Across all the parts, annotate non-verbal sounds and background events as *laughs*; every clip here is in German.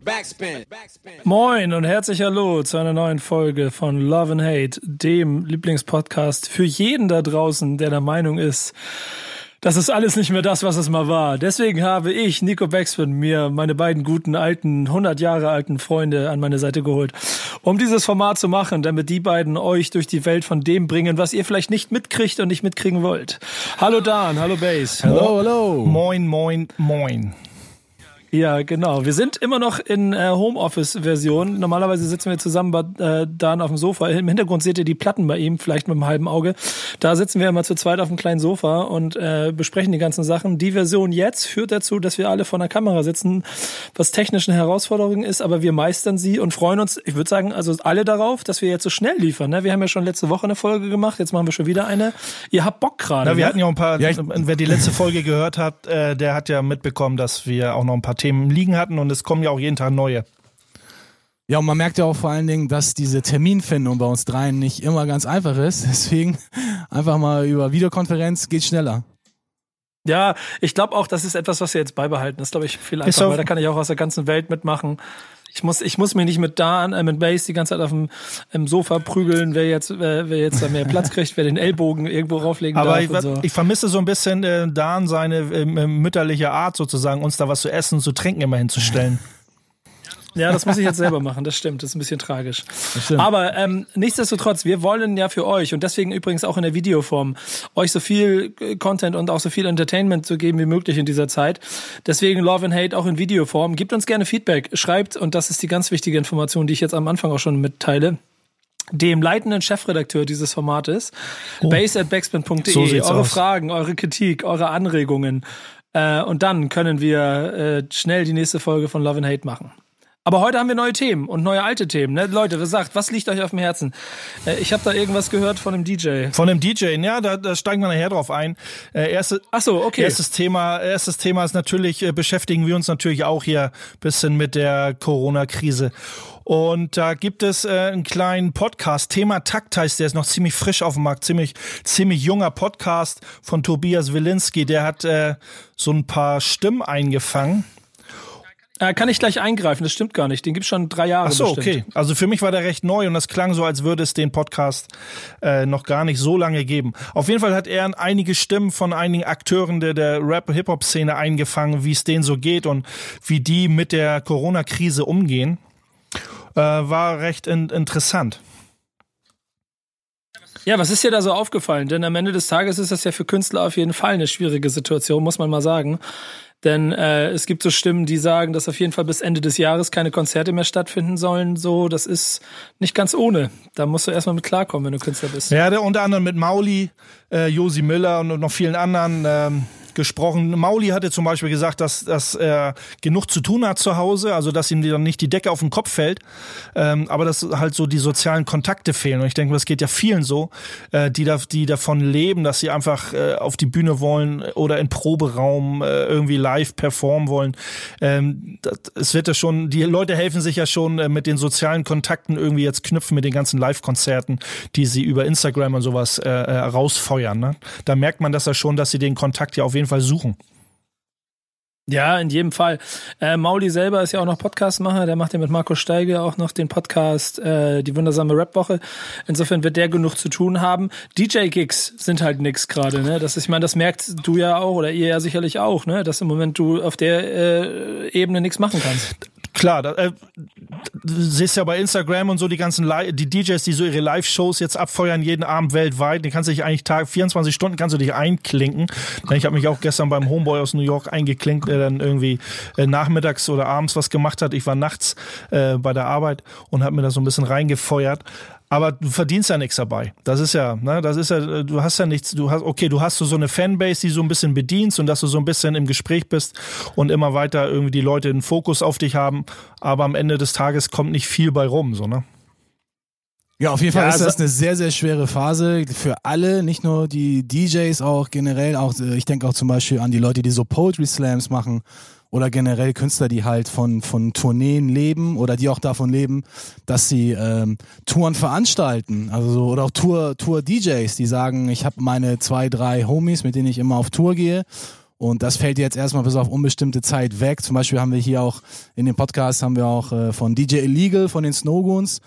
Backspin. Moin und herzlich hallo zu einer neuen Folge von Love and Hate, dem Lieblingspodcast für jeden da draußen, der der Meinung ist, das ist alles nicht mehr das, was es mal war. Deswegen habe ich, Nico Backspin, mir meine beiden guten alten, 100 Jahre alten Freunde an meine Seite geholt, um dieses Format zu machen, damit die beiden euch durch die Welt von dem bringen, was ihr vielleicht nicht mitkriegt und nicht mitkriegen wollt. Hallo Dan, hallo Base. Hallo, hallo. Moin, moin, moin. Ja, genau. Wir sind immer noch in äh, Homeoffice-Version. Normalerweise sitzen wir zusammen bei äh, Dan auf dem Sofa. Im Hintergrund seht ihr die Platten bei ihm, vielleicht mit einem halben Auge. Da sitzen wir immer zu zweit auf einem kleinen Sofa und äh, besprechen die ganzen Sachen. Die Version jetzt führt dazu, dass wir alle vor der Kamera sitzen, was technische Herausforderung ist, aber wir meistern sie und freuen uns, ich würde sagen, also alle darauf, dass wir jetzt so schnell liefern. Ne? Wir haben ja schon letzte Woche eine Folge gemacht, jetzt machen wir schon wieder eine. Ihr habt Bock gerade. Na, wir ne? hatten ja auch ein paar, Ja, ich- wer die letzte Folge gehört hat, äh, der hat ja mitbekommen, dass wir auch noch ein paar Themen liegen hatten und es kommen ja auch jeden Tag neue. Ja, und man merkt ja auch vor allen Dingen, dass diese Terminfindung bei uns dreien nicht immer ganz einfach ist. *laughs* Deswegen einfach mal über Videokonferenz geht schneller. Ja, ich glaube auch, das ist etwas, was wir jetzt beibehalten. Das ist, glaube ich, viel einfacher, weil da kann ich auch aus der ganzen Welt mitmachen. Ich muss, ich muss mir nicht mit Dan, äh, mit Base die ganze Zeit auf dem Sofa prügeln, wer jetzt, wer, wer jetzt da mehr Platz kriegt, wer den Ellbogen irgendwo rauflegen Aber darf ich, und so. ich vermisse so ein bisschen äh, Dan seine ähm, ähm, mütterliche Art sozusagen, uns da was zu essen, zu trinken immer hinzustellen. *laughs* Ja, das muss ich jetzt selber machen, das stimmt, das ist ein bisschen tragisch. Aber ähm, nichtsdestotrotz, wir wollen ja für euch und deswegen übrigens auch in der Videoform euch so viel äh, Content und auch so viel Entertainment zu geben wie möglich in dieser Zeit. Deswegen Love and Hate auch in Videoform. Gebt uns gerne Feedback, schreibt, und das ist die ganz wichtige Information, die ich jetzt am Anfang auch schon mitteile, dem leitenden Chefredakteur dieses Formates, base at backspin.de, So eure aus. Fragen, eure Kritik, eure Anregungen. Äh, und dann können wir äh, schnell die nächste Folge von Love and Hate machen. Aber heute haben wir neue Themen und neue alte Themen. Ne? Leute, was sagt, was liegt euch auf dem Herzen? Äh, ich habe da irgendwas gehört von einem DJ. Von dem DJ, ja, da, da steigen wir nachher drauf ein. Äh, erste, Ach so, okay. Erstes Thema, erstes Thema ist natürlich, äh, beschäftigen wir uns natürlich auch hier ein bisschen mit der Corona-Krise. Und da gibt es äh, einen kleinen Podcast, Thema Takt heißt, der ist noch ziemlich frisch auf dem Markt, ziemlich, ziemlich junger Podcast von Tobias Wilinski, der hat äh, so ein paar Stimmen eingefangen. Äh, kann ich gleich eingreifen? Das stimmt gar nicht. Den gibt's schon drei Jahre Ach so, bestimmt. okay. Also für mich war der recht neu und das klang so, als würde es den Podcast äh, noch gar nicht so lange geben. Auf jeden Fall hat er einige Stimmen von einigen Akteuren der, der Rap-Hip-Hop-Szene eingefangen, wie es denen so geht und wie die mit der Corona-Krise umgehen. Äh, war recht in, interessant. Ja, was ist dir da so aufgefallen? Denn am Ende des Tages ist das ja für Künstler auf jeden Fall eine schwierige Situation, muss man mal sagen. Denn äh, es gibt so Stimmen, die sagen, dass auf jeden Fall bis Ende des Jahres keine Konzerte mehr stattfinden sollen. So, das ist nicht ganz ohne. Da musst du erstmal mit klarkommen, wenn du Künstler bist. Ja, der unter anderem mit Mauli, äh, Josi Müller und noch vielen anderen ähm, gesprochen. Mauli hatte zum Beispiel gesagt, dass, dass er genug zu tun hat zu Hause, also dass ihm dann nicht die Decke auf den Kopf fällt, ähm, aber dass halt so die sozialen Kontakte fehlen. Und ich denke, das geht ja vielen so, äh, die, da, die davon leben, dass sie einfach äh, auf die Bühne wollen oder in Proberaum äh, irgendwie live performen wollen. Ähm, das, es wird ja schon, die Leute helfen sich ja schon äh, mit den sozialen Kontakten irgendwie jetzt knüpfen mit den ganzen Live-Konzerten, die sie über Instagram und sowas äh, äh, rausfeuern. Ne? Da merkt man das ja schon, dass sie den Kontakt ja auf jeden Fall suchen. Ja, in jedem Fall. Äh, Mauli selber ist ja auch noch Podcastmacher, der macht ja mit Marco Steige auch noch den Podcast äh, Die wundersame Rap-Woche. Insofern wird der genug zu tun haben. DJ-Gigs sind halt nix gerade, ne? Ich meine, das merkst du ja auch oder ihr ja sicherlich auch, ne? Dass im Moment du auf der äh, Ebene nichts machen kannst. Klar, da, äh, du siehst ja bei Instagram und so die ganzen Li die DJs, die so ihre Live-Shows jetzt abfeuern jeden Abend weltweit. Die kannst du dich eigentlich Tag 24 Stunden kannst du dich einklinken. Ich habe mich auch gestern beim Homeboy aus New York eingeklinkt, der dann irgendwie äh, nachmittags oder abends was gemacht hat. Ich war nachts äh, bei der Arbeit und habe mir da so ein bisschen reingefeuert. Aber du verdienst ja nichts dabei. Das ist ja, ne, das ist ja, du hast ja nichts, du hast, okay, du hast so eine Fanbase, die so ein bisschen bedienst und dass du so ein bisschen im Gespräch bist und immer weiter irgendwie die Leute den Fokus auf dich haben, aber am Ende des Tages kommt nicht viel bei rum, so, ne? Ja, auf jeden Fall Ja, ist das eine sehr, sehr schwere Phase für alle, nicht nur die DJs, auch generell, auch äh, ich denke auch zum Beispiel an die Leute, die so Poetry Slams machen oder generell Künstler, die halt von, von Tourneen leben oder die auch davon leben, dass sie ähm, Touren veranstalten. Also so, oder auch Tour, Tour DJs, die sagen, ich habe meine zwei, drei Homies, mit denen ich immer auf Tour gehe. Und das fällt jetzt erstmal bis auf unbestimmte Zeit weg. Zum Beispiel haben wir hier auch in dem Podcast haben wir auch äh, von DJ Illegal von den Snowgoons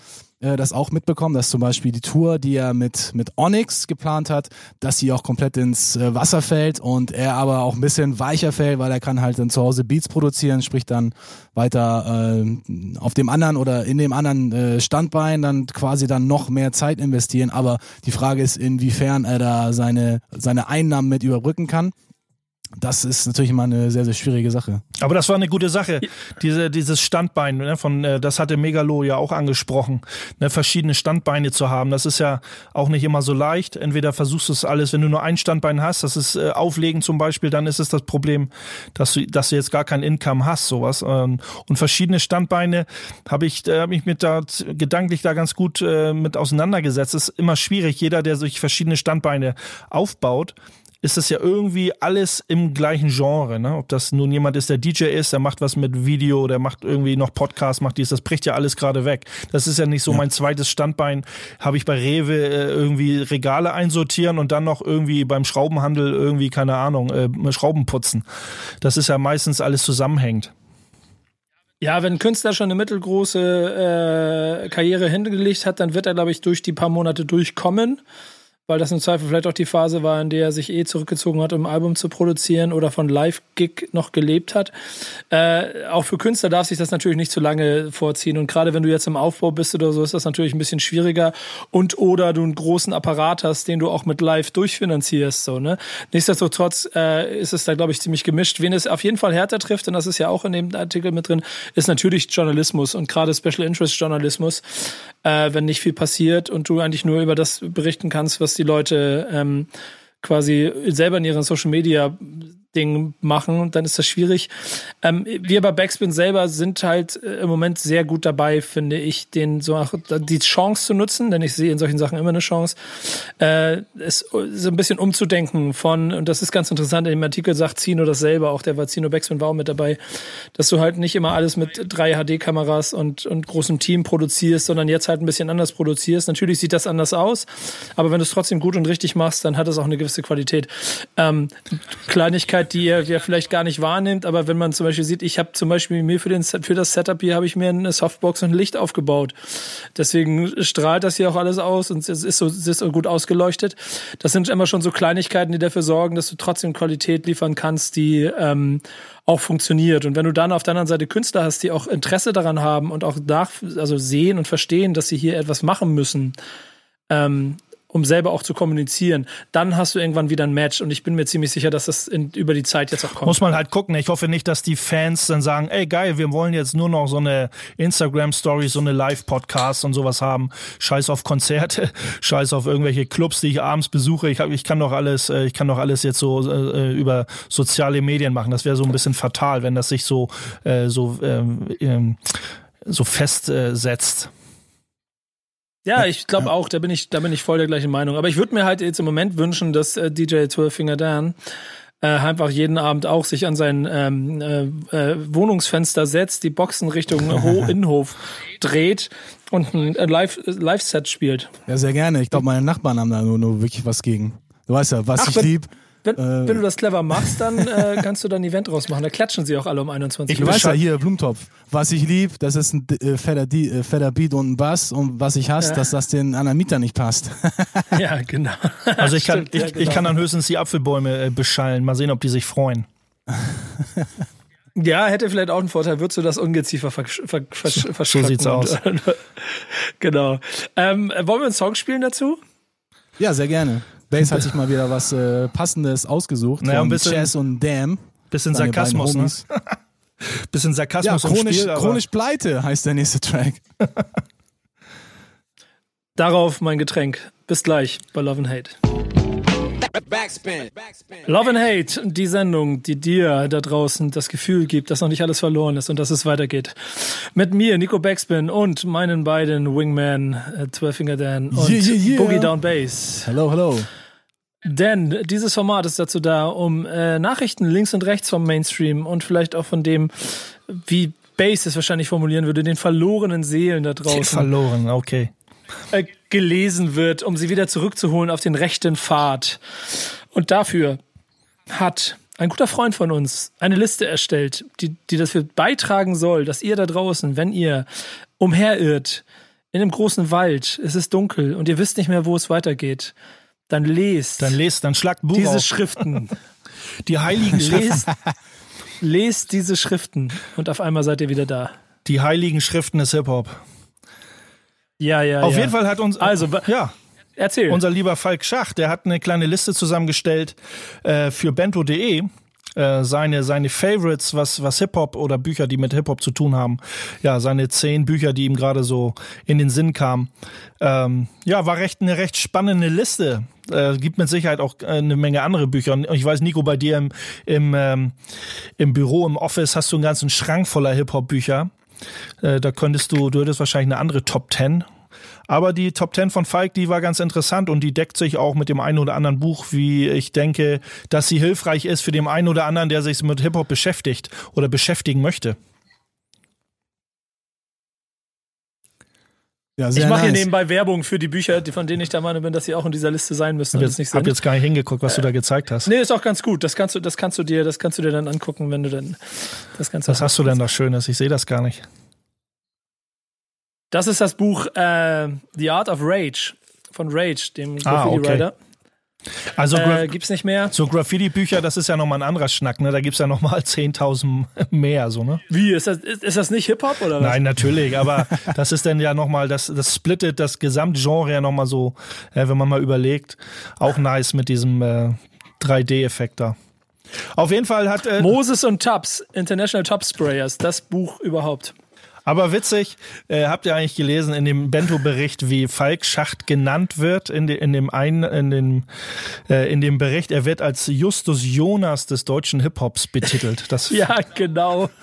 äh, das auch mitbekommen, dass zum Beispiel die Tour, die er mit, mit Onyx geplant hat, dass sie auch komplett ins äh, Wasser fällt und er aber auch ein bisschen weicher fällt, weil er kann halt dann zu Hause Beats produzieren, sprich dann weiter äh, auf dem anderen oder in dem anderen äh, Standbein dann quasi dann noch mehr Zeit investieren. Aber die Frage ist, inwiefern er da seine, seine Einnahmen mit überbrücken kann. Das ist natürlich immer eine sehr, sehr schwierige Sache. Aber das war eine gute Sache. Diese, dieses Standbein, ne, von, äh, das hatte Megalo ja auch angesprochen, ne, verschiedene Standbeine zu haben. Das ist ja auch nicht immer so leicht. Entweder versuchst du es alles, wenn du nur ein Standbein hast, das ist äh, Auflegen zum Beispiel, dann ist es das Problem, dass du, dass du jetzt gar kein Income hast, sowas. Ähm, und verschiedene Standbeine habe ich, äh, habe ich mit da gedanklich da ganz gut äh, mit auseinandergesetzt. Es ist immer schwierig. Jeder, der sich verschiedene Standbeine aufbaut, ist das ja irgendwie alles im gleichen Genre. Ne? Ob das nun jemand ist, der DJ ist, der macht was mit Video, der macht irgendwie noch Podcast, macht dies, das bricht ja alles gerade weg. Das ist ja nicht so ja. mein zweites Standbein, habe ich bei Rewe äh, irgendwie Regale einsortieren und dann noch irgendwie beim Schraubenhandel irgendwie, keine Ahnung, äh, Schrauben putzen. Das ist ja meistens alles zusammenhängt. Ja, wenn ein Künstler schon eine mittelgroße äh, Karriere hingelegt hat, dann wird er, glaube ich, durch die paar Monate durchkommen weil das im Zweifel vielleicht auch die Phase war, in der er sich eh zurückgezogen hat, um ein Album zu produzieren oder von Live-Gig noch gelebt hat. Äh, auch für Künstler darf sich das natürlich nicht zu lange vorziehen. Und gerade wenn du jetzt im Aufbau bist oder so, ist das natürlich ein bisschen schwieriger. Und oder du einen großen Apparat hast, den du auch mit Live durchfinanzierst. So, ne? Nichtsdestotrotz äh, ist es da, glaube ich, ziemlich gemischt. Wen es auf jeden Fall härter trifft, und das ist ja auch in dem Artikel mit drin, ist natürlich Journalismus und gerade Special Interest Journalismus, äh, wenn nicht viel passiert und du eigentlich nur über das berichten kannst, was die Leute ähm, quasi selber in ihren Social Media Ding machen, dann ist das schwierig. Ähm, wir bei Backspin selber sind halt äh, im Moment sehr gut dabei, finde ich, den so die Chance zu nutzen, denn ich sehe in solchen Sachen immer eine Chance, äh, es so ein bisschen umzudenken von, und das ist ganz interessant, in dem Artikel sagt Zino das selber, auch der war Zino Backspin war auch mit dabei, dass du halt nicht immer alles mit drei HD-Kameras und, und großem Team produzierst, sondern jetzt halt ein bisschen anders produzierst. Natürlich sieht das anders aus, aber wenn du es trotzdem gut und richtig machst, dann hat es auch eine gewisse Qualität. Ähm, Kleinigkeit Möglichkeit, die ihr ja vielleicht gar nicht wahrnimmt, aber wenn man zum Beispiel sieht, ich habe zum Beispiel mir für, den, für das Setup hier habe ich mir eine Softbox und ein Licht aufgebaut. Deswegen strahlt das hier auch alles aus und es ist so, es ist gut ausgeleuchtet. Das sind immer schon so Kleinigkeiten, die dafür sorgen, dass du trotzdem Qualität liefern kannst, die ähm, auch funktioniert. Und wenn du dann auf der anderen Seite Künstler hast, die auch Interesse daran haben und auch nach, also sehen und verstehen, dass sie hier etwas machen müssen, ähm, um selber auch zu kommunizieren, dann hast du irgendwann wieder ein Match und ich bin mir ziemlich sicher, dass das in, über die Zeit jetzt auch kommt. Muss man halt gucken. Ich hoffe nicht, dass die Fans dann sagen, ey geil, wir wollen jetzt nur noch so eine Instagram-Story, so eine Live-Podcast und sowas haben. Scheiß auf Konzerte, *laughs* scheiß auf irgendwelche Clubs, die ich abends besuche. Ich, hab, ich kann doch alles, äh, ich kann doch alles jetzt so äh, über soziale Medien machen. Das wäre so ein bisschen fatal, wenn das sich so, äh, so, ähm, ähm, so festsetzt. Ja, ich glaube auch, da bin ich, da bin ich voll der gleichen Meinung. Aber ich würde mir halt jetzt im Moment wünschen, dass äh, DJ Twelvefinger Dan äh, einfach jeden Abend auch sich an sein ähm, äh, äh, Wohnungsfenster setzt, die Boxen Richtung *laughs* Ho Innenhof dreht und ein Live-Set Live spielt. Ja, sehr gerne. Ich glaube, meine Nachbarn haben da nur, nur wirklich was gegen. Du weißt ja, was Ach, ich lieb. Wenn, äh, wenn, du das clever machst, dann äh, kannst du dann ein Event draus machen. Da klatschen sie auch alle um 21 Uhr. Ich weiß ja hier, Blumentopf. Was ich lieb, das ist ein äh, fetter, äh, fetter Beat und ein Bass. Und was ich hasse, ja. dass das den anderen Mieter nicht passt. *laughs* ja, genau. Also ich kann, Stimmt, ich, ja, genau. ich kann dann höchstens die Apfelbäume äh, beschallen. Mal sehen, ob die sich freuen. Ja, hätte vielleicht auch einen Vorteil, würdest du das Ungeziefer versch ver versch So sieht's aus. *laughs* genau. Ähm, wollen wir einen Song spielen dazu? Ja, sehr gerne. Bass hat sich mal wieder was äh, Passendes ausgesucht. Naja, ein bisschen, Chess und Damn. Bisschen Sarkasmus, ne? *laughs* bisschen Sarkasmus ja, chronisch, Spiel, chronisch pleite heißt der nächste Track. *laughs* Darauf mein Getränk. Bis gleich bei Love and Hate. Backspin. Love and Hate, die Sendung, die dir da draußen das Gefühl gibt, dass noch nicht alles verloren ist und dass es weitergeht. Mit mir, Nico Backspin und meinen beiden Wingman, äh, Twelfinger Dan und yeah, yeah, yeah. Boogie Down Bass. Hello, hello. Denn dieses Format ist dazu da, um äh, Nachrichten links und rechts vom Mainstream und vielleicht auch von dem, wie Bass es wahrscheinlich formulieren würde, den verlorenen Seelen da draußen. Verloren, okay äh, gelesen wird, um sie wieder zurückzuholen auf den rechten Pfad. Und dafür hat ein guter Freund von uns, eine Liste erstellt, die, die dafür beitragen soll, dass ihr da draußen, wenn ihr umherirrt, in einem großen Wald, es ist dunkel und ihr wisst nicht mehr, wo es weitergeht, dann lest. Dann lest, dann schlagt Buch diese auf. Schriften. Die heiligen Schriften. lest, lest diese Schriften und auf einmal seid ihr wieder da. Die heiligen Schriften des Hip-Hop. Ja, ja, Auf ja. jeden Fall hat uns. Also, ja. Erzähl. Unser lieber Falk Schach, der hat eine kleine Liste zusammengestellt äh, für bento.de. Äh, seine, seine Favorites, was, was Hip-Hop oder Bücher, die mit Hip-Hop zu tun haben. Ja, seine zehn Bücher, die ihm gerade so in den Sinn kamen. Ähm, ja, war recht eine recht spannende Liste. Äh, gibt mit Sicherheit auch äh, eine Menge andere Bücher. Und ich weiß, Nico, bei dir im, im, ähm, im Büro, im Office hast du einen ganzen Schrank voller Hip-Hop-Bücher. Äh, da könntest du, du hättest wahrscheinlich eine andere Top 10. Aber die Top 10 von Falk, die war ganz interessant und die deckt sich auch mit dem einen oder anderen Buch, wie ich denke, dass sie hilfreich ist für den einen oder anderen, der sich mit Hip-Hop beschäftigt oder beschäftigen möchte. Ja, ich mache hier nice. nebenbei Werbung für die Bücher, die, von denen ich der Meinung bin, dass sie auch in dieser Liste sein müssen. Ich habe hab jetzt gar nicht hingeguckt, was du da gezeigt hast. Nee, ist auch ganz gut. Das kannst du, das kannst du dir, das kannst du dir dann angucken, wenn du dann das Ganze Was hast du denn da Schönes? Ich sehe das gar nicht. Das ist das Buch äh, The Art of Rage von Rage, dem Ah, Graffiti okay. Writer. Also Äh, gibt's nicht mehr. so Graffiti-Bücher, das ist ja nochmal ein anderer Schnack, ne? Da gibt's ja nochmal 10.000 *laughs* mehr, so, ne? Wie? Ist das, ist, ist das nicht Hip-Hop oder was? Nein, natürlich, aber *laughs* das ist dann ja nochmal, das, das splittet das Gesamtgenre ja nochmal so, äh, wenn man mal überlegt, auch nice mit diesem äh, 3D-Effekt da. Auf jeden Fall hat, äh, Moses und Tubbs, International Top Sprayers, das Buch überhaupt. Aber witzig, äh, habt ihr eigentlich gelesen in dem Bento-Bericht, wie Falk Schacht genannt wird in, de, in dem einen, in dem, äh, in dem Bericht, er wird als Justus Jonas des deutschen Hip-Hops betitelt. Das *laughs* Ja, genau. *laughs*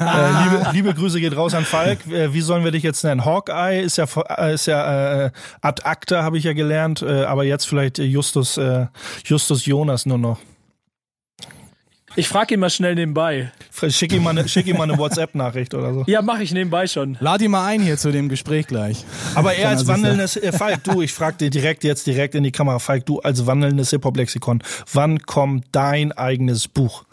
Äh, liebe, liebe Grüße geht raus an Falk. Äh, wie sollen wir dich jetzt nennen? Hawkeye ist ja, äh, ist ja äh, ad acta, habe ich ja gelernt, äh, aber jetzt vielleicht Justus, Justus Jonas nur noch. Ich frage ihn mal schnell nebenbei. Schick ihm mal eine, schick ihm mal eine *laughs* WhatsApp-Nachricht oder so. Ja, mache ich nebenbei schon. Lad ihn mal ein hier zu dem Gespräch gleich. Aber er als wandelndes, äh, Falk, du, ich frag dir direkt jetzt direkt in die Kamera, Falk, du als wandelndes Hip-Hop-Lexikon, wann kommt dein eigenes Buch?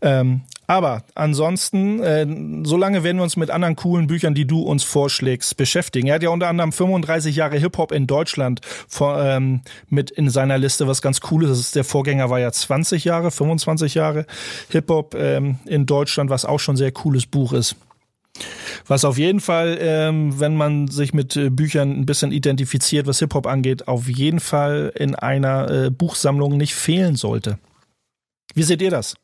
Ähm, aber ansonsten, äh, solange werden wir uns mit anderen coolen Büchern, die du uns vorschlägst, beschäftigen. Er hat ja unter anderem 35 Jahre Hip-Hop in Deutschland vor, ähm, mit in seiner Liste, was ganz cool ist. Ist. Der Vorgänger war ja 20 Jahre, 25 Jahre Hip-Hop ähm, in Deutschland, was auch schon ein sehr cooles Buch ist. Was auf jeden Fall, ähm, wenn man sich mit äh, Büchern ein bisschen identifiziert, was Hip-Hop angeht, auf jeden Fall in einer äh, Buchsammlung nicht fehlen sollte. Wie seht ihr das?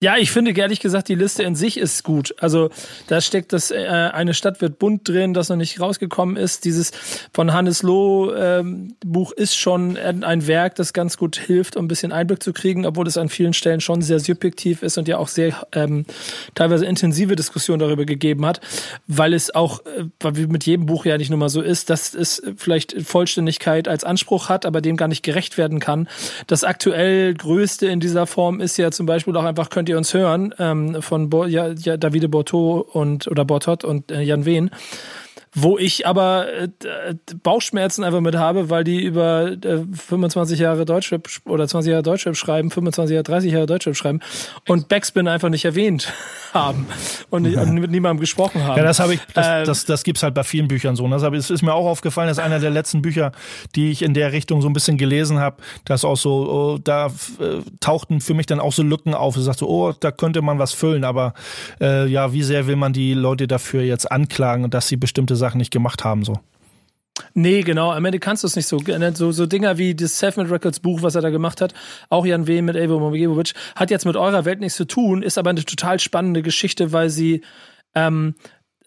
Ja, ich finde ehrlich gesagt, die Liste in sich ist gut. Also da steckt das äh, eine Stadt wird bunt drin, das noch nicht rausgekommen ist. Dieses von Hannes Loh ähm, Buch ist schon ein Werk, das ganz gut hilft, um ein bisschen Einblick zu kriegen, obwohl es an vielen Stellen schon sehr subjektiv ist und ja auch sehr ähm, teilweise intensive Diskussionen darüber gegeben hat, weil es auch, äh, wie mit jedem Buch ja nicht nur mal so ist, dass es vielleicht Vollständigkeit als Anspruch hat, aber dem gar nicht gerecht werden kann. Das aktuell größte in dieser Form ist ja zum Beispiel auch einfach, könnt ihr uns hören, ähm, von Bo ja, ja, Davide Borto und oder Bortot und äh, Jan Wehn wo ich aber äh, Bauchschmerzen einfach mit habe, weil die über äh, 25 Jahre Deutschrap oder 20 Jahre Deutschrap schreiben, 25 Jahre, 30 Jahre Deutschrap schreiben und Backspin einfach nicht erwähnt *laughs* haben und, nicht- und mit niemandem gesprochen haben. Ja, das habe ich, das, Ähm, das, das gibt's halt bei vielen Büchern so. Und Das, ich- ist mir auch aufgefallen, das ist einer der letzten Bücher, die ich in der Richtung so ein bisschen gelesen habe, dass auch so, oh, da äh, tauchten für mich dann auch so Lücken auf. Ich sagte, oh, da könnte man was füllen, aber äh, ja, wie sehr will man die Leute dafür jetzt anklagen, dass sie bestimmte Sachen nicht gemacht haben so. Nee, genau. Am Ende kannst du es nicht so. So, so Dinger wie das Selfmade Records Buch, was er da gemacht hat, auch Jan W. mit Evo Mogebovic, hat jetzt mit eurer Welt nichts zu tun, ist aber eine total spannende Geschichte, weil sie ähm,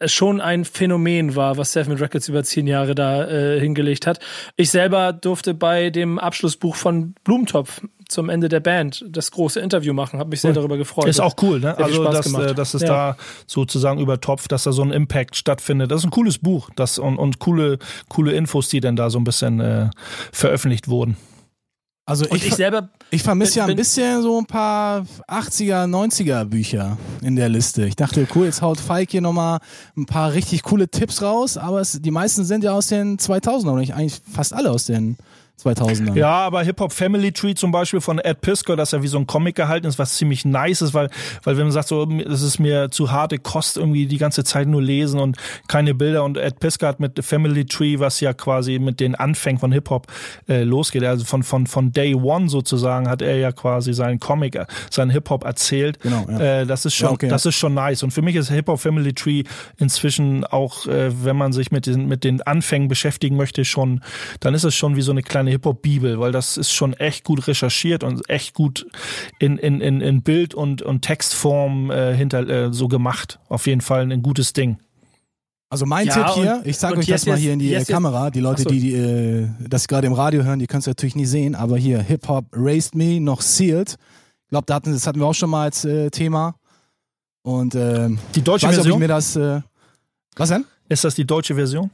schon ein Phänomen war, was Selfmade Records über zehn Jahre da äh, hingelegt hat. Ich selber durfte bei dem Abschlussbuch von Blumentopf zum Ende der Band das große Interview machen, habe mich sehr darüber gefreut. Ist auch cool, ne? Also, dass, äh, dass es Ja. da sozusagen übertopft, dass da so ein Impact stattfindet. Das ist ein cooles Buch das, und, und coole, coole Infos, die dann da so ein bisschen äh, veröffentlicht wurden. Also ich, ich selber ich vermisse ja ein bisschen so ein paar 80er, 90er Bücher in der Liste. Ich dachte, cool, jetzt haut Falk hier nochmal ein paar richtig coole Tipps raus, aber es, die meisten sind ja aus den 2000er und nicht eigentlich fast alle aus den 2000er. Ja, aber Hip Hop Family Tree zum Beispiel von Ed Pisco, das ja wie so ein Comic gehalten ist, was ziemlich nice ist, weil, weil wenn man sagt, so, das ist mir zu harte Kost, irgendwie die ganze Zeit nur lesen und keine Bilder und Ed Pisco hat mit Family Tree, was ja quasi mit den Anfängen von Hip Hop äh, losgeht, also von, von, von Day One sozusagen hat er ja quasi seinen Comic, äh, seinen Hip Hop erzählt. Genau, ja. äh, das ist schon, Ja, okay, das ja. ist schon nice. Und für mich ist Hip Hop Family Tree inzwischen auch, äh, wenn man sich mit den, mit den Anfängen beschäftigen möchte, schon, dann ist es schon wie so eine kleine Hip Hop Bibel, weil das ist schon echt gut recherchiert und echt gut in, in, in, in Bild und, und Textform äh, hinter äh, so gemacht. Auf jeden Fall ein gutes Ding. Also mein Ja, Tipp hier, und- ich zeige und euch das jetzt- mal hier in die jetzt- Kamera. Die Leute, so. die, die äh, das gerade im Radio hören, die können es natürlich nicht sehen, aber hier Hip Hop Raised Me noch Sealed. Ich glaube, da hatten, das hatten wir auch schon mal als äh, Thema. Und ähm, Die deutsche weiß nicht, ob ich Version? mir das. Äh, was denn? Ist das die deutsche Version?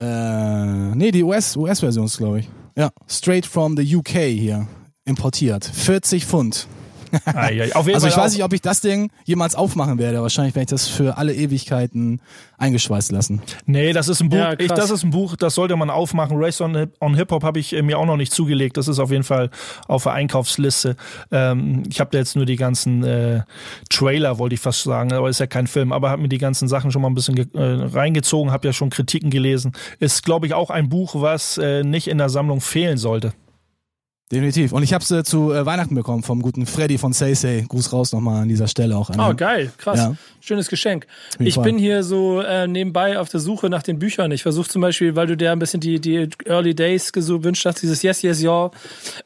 Äh, nee, die US, US-Version ist, glaube ich. Ja, straight from the UK hier. Importiert. 40 Pfund. *laughs* Ah, ja, auf jeden Also ich weiß nicht, ob ich das Ding jemals aufmachen werde. Wahrscheinlich werde ich das für alle Ewigkeiten eingeschweißt lassen. Nee, das ist ein Buch. Ja, ich, das ist ein Buch, das sollte man aufmachen. Race on, Hip- on Hip Hop habe ich äh, mir auch noch nicht zugelegt. Das ist auf jeden Fall auf der Einkaufsliste. Ähm, ich habe da jetzt nur die ganzen äh, Trailer, wollte ich fast sagen, aber ist ja kein Film. Aber habe mir die ganzen Sachen schon mal ein bisschen äh, reingezogen, habe ja schon Kritiken gelesen. Ist, glaube ich, auch ein Buch, was äh, nicht in der Sammlung fehlen sollte. Definitiv. Und ich habe sie zu äh, Weihnachten bekommen vom guten Freddy von Say Say. Gruß raus nochmal an dieser Stelle auch an. Oh, geil, krass. Ja. Schönes Geschenk. Ich Fall. bin hier so äh, nebenbei auf der Suche nach den Büchern. Ich versuche zum Beispiel, weil du dir ein bisschen die, die Early Days gewünscht hast, dieses Yes, Yes, Ja,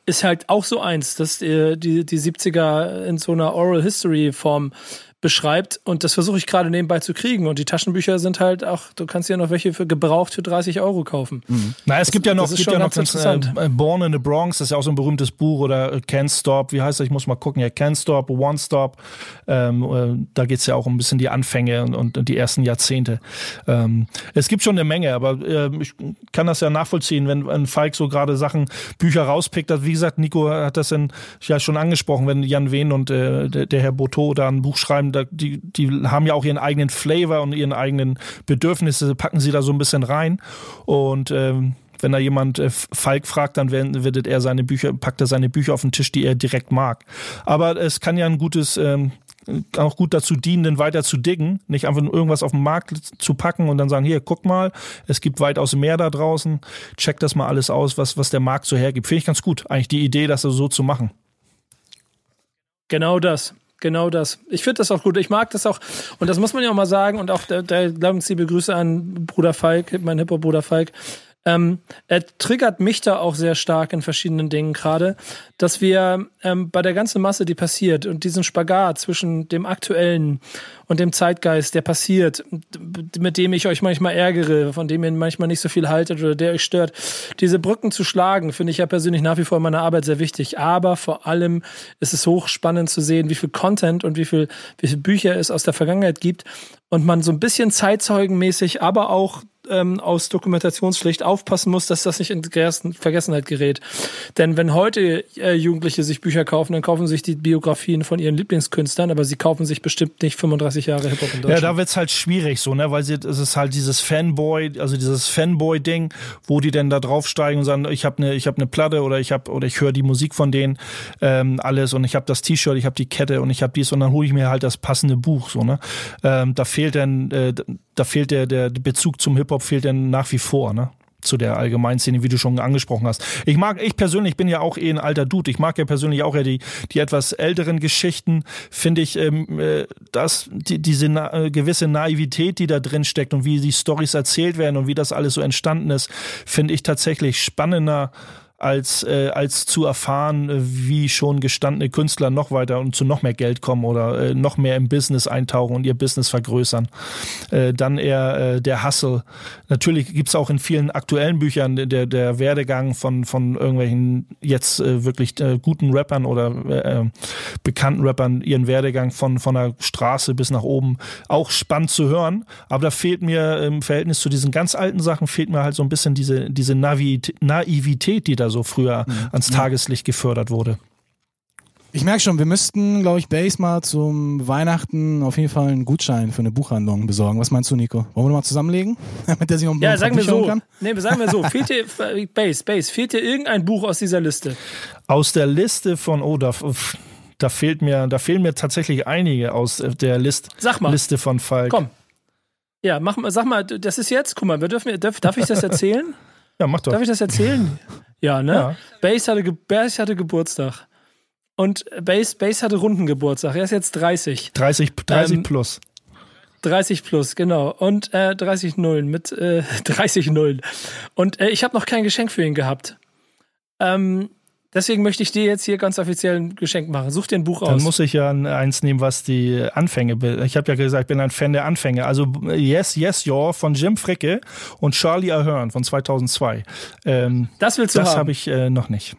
ist halt auch so eins, dass äh, die, die 70er in so einer Oral History Form beschreibt und das versuche ich gerade nebenbei zu kriegen und die Taschenbücher sind halt auch, du kannst ja noch welche für gebraucht für 30 Euro kaufen. Na, es gibt ja noch, ist gibt ja noch ganz äh. Born in the Bronx, das ist ja auch so ein berühmtes Buch oder äh, Can't Stop, wie heißt das? Ich muss mal gucken. Ja, Can't Stop, One Stop. Ähm, äh, da geht's ja auch um ein bisschen die Anfänge und, und die ersten Jahrzehnte. Ähm, es gibt schon eine Menge, aber äh, ich kann das ja nachvollziehen, wenn, wenn Falk so gerade Sachen, Bücher rauspickt. hat. Wie gesagt, Nico hat das in, ja schon angesprochen, wenn Jan Wehn und äh, der, der Herr Boto da ein Buch schreiben, da, die, die haben ja auch ihren eigenen Flavor und ihren eigenen Bedürfnisse, packen sie da so ein bisschen rein. Und ähm, wenn da jemand äh, Falk fragt, dann werden, wird er seine Bücher, packt er seine Bücher auf den Tisch, die er direkt mag. Aber es kann ja ein gutes, ähm, auch gut dazu dienen, den weiter zu diggen, nicht einfach nur irgendwas auf den Markt zu packen und dann sagen, hier, guck mal, es gibt weitaus mehr da draußen, check das mal alles aus, was, was der Markt so hergibt. Finde ich ganz gut, eigentlich die Idee, das so zu machen. Genau das. Genau das. Ich finde das auch gut. Ich mag das auch. Und das muss man ja auch mal sagen. Und auch der ganz liebe Grüße an Bruder Falk, mein Hip-Hop-Bruder Falk. Ähm, er triggert mich da auch sehr stark in verschiedenen Dingen gerade, dass wir ähm, bei der ganzen Masse, die passiert und diesen Spagat zwischen dem aktuellen und dem Zeitgeist, der passiert, mit dem ich euch manchmal ärgere, von dem ihr manchmal nicht so viel haltet oder der euch stört, diese Brücken zu schlagen, finde ich ja persönlich nach wie vor in meiner Arbeit sehr wichtig. Aber vor allem ist es hochspannend zu sehen, wie viel Content und wie viel, wie viel Bücher es aus der Vergangenheit gibt und man so ein bisschen zeitzeugenmäßig, aber auch ähm, aus Dokumentationspflicht aufpassen muss, dass das nicht in Vergessenheit gerät. Denn wenn heute äh, Jugendliche sich Bücher kaufen, dann kaufen sich die Biografien von ihren Lieblingskünstlern, aber sie kaufen sich bestimmt nicht 35 Jahre Hip-Hop in Ja, Deutschland. da wird's halt schwierig so, ne, weil sie, es ist halt dieses Fanboy, also dieses Fanboy-Ding, wo die denn da draufsteigen und sagen, ich habe eine, ich habe eine Platte oder ich habe oder ich höre die Musik von denen, ähm, alles und ich habe das T-Shirt, ich habe die Kette und ich habe dies und dann hole ich mir halt das passende Buch, so ne. Ähm, da fehlt dann, äh, da fehlt der der Bezug zum Hip Hop fehlt dann nach wie vor, ne zu der Allgemeinszene, wie du schon angesprochen hast. Ich mag, ich persönlich bin ja auch eh ein alter Dude. Ich mag ja persönlich auch ja die, die etwas älteren Geschichten, finde ich, ähm, äh, dass die, diese na, äh, gewisse Naivität, die da drin steckt und wie die Stories erzählt werden und wie das alles so entstanden ist, finde ich tatsächlich spannender als, äh, als zu erfahren, äh, wie schon gestandene Künstler noch weiter und zu noch mehr Geld kommen oder äh, noch mehr im Business eintauchen und ihr Business vergrößern. Äh, dann eher äh, der Hustle. Natürlich gibt's auch in vielen aktuellen Büchern der, der Werdegang von, von irgendwelchen jetzt äh, wirklich äh, guten Rappern oder äh, bekannten Rappern, ihren Werdegang von, von der Straße bis nach oben. Auch spannend zu hören. Aber da fehlt mir im Verhältnis zu diesen ganz alten Sachen, fehlt mir halt so ein bisschen diese, diese Naivität die da so früher ans Tageslicht gefördert wurde. Ich merke schon, wir müssten, glaube ich, Base mal zum Weihnachten auf jeden Fall einen Gutschein für eine Buchhandlung besorgen. Was meinst du, Nico? Wollen wir mal zusammenlegen? *laughs* Damit der sich noch Ja, sagen wir so. Kann? Nee, sagen wir so. *laughs* Fehlt dir, Base, Base, fehlt dir irgendein Buch aus dieser Liste? Aus der Liste von, oh, da, da fehlt mir, da fehlen mir tatsächlich einige aus der List, Sag mal. Liste von Falk. Komm. Ja, mach mal, sag mal, das ist jetzt, guck mal, wir dürfen, darf, darf ich das erzählen? *laughs* ja, mach doch. Darf ich das erzählen? *laughs* Ja, ne? Ja. Base hatte, Base hatte Geburtstag. Und Base, Base hatte Rundengeburtstag. Er ist jetzt 30. 30, 30 ähm, plus. 30 plus, genau. Und äh, 30 Nullen mit äh, *laughs* 30 Nullen. Und äh, ich habe noch kein Geschenk für ihn gehabt. Ähm, deswegen möchte ich dir jetzt hier ganz offiziell ein Geschenk machen. Such dir ein Buch aus. Dann muss ich ja eins nehmen, was die Anfänge. Ich habe ja gesagt, ich bin ein Fan der Anfänge. Also Yes, Yes, Your von Jim Fricke und Charlie Ahern von 2002. Ähm, das willst du das haben? Das habe ich äh, noch nicht.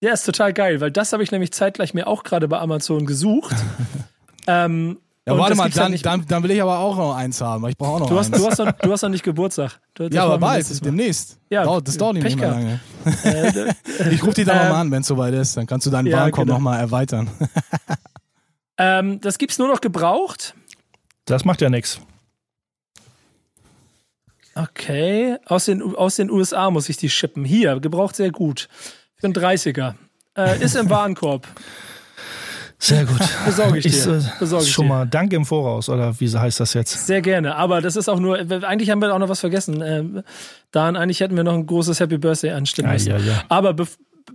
Ja, ist total geil, weil das habe ich nämlich zeitgleich mir auch gerade bei Amazon gesucht. *laughs* ähm, ja, warte mal, dann, dann, dann, will ich aber auch noch eins haben. Ich brauche auch noch du eins. Hast, du, hast noch, du hast noch nicht Geburtstag. Du, ja, aber bald, demnächst. Ja, dauert, das dauert nicht mehr lange. Äh, ich rufe dich dann ähm, nochmal an, wenn es soweit ist. Dann kannst du deinen ja, Warenkorb genau. nochmal erweitern. *laughs* ähm, das gibt's nur noch gebraucht. Das macht ja nichts. Okay, aus den, aus den USA muss ich die shippen. Hier, gebraucht sehr gut. Für einen 30er. Äh, ist im *laughs* Warenkorb. Sehr gut. *laughs* Besorge ich dir. Ich, äh, Besorge ich schon dir. mal Danke im Voraus, oder wie heißt das jetzt? Sehr gerne. Aber das ist auch nur, eigentlich haben wir auch noch was vergessen. Äh, Dan, eigentlich hätten wir noch ein großes Happy Birthday anstimmen müssen. Ja, ja, ja. Aber be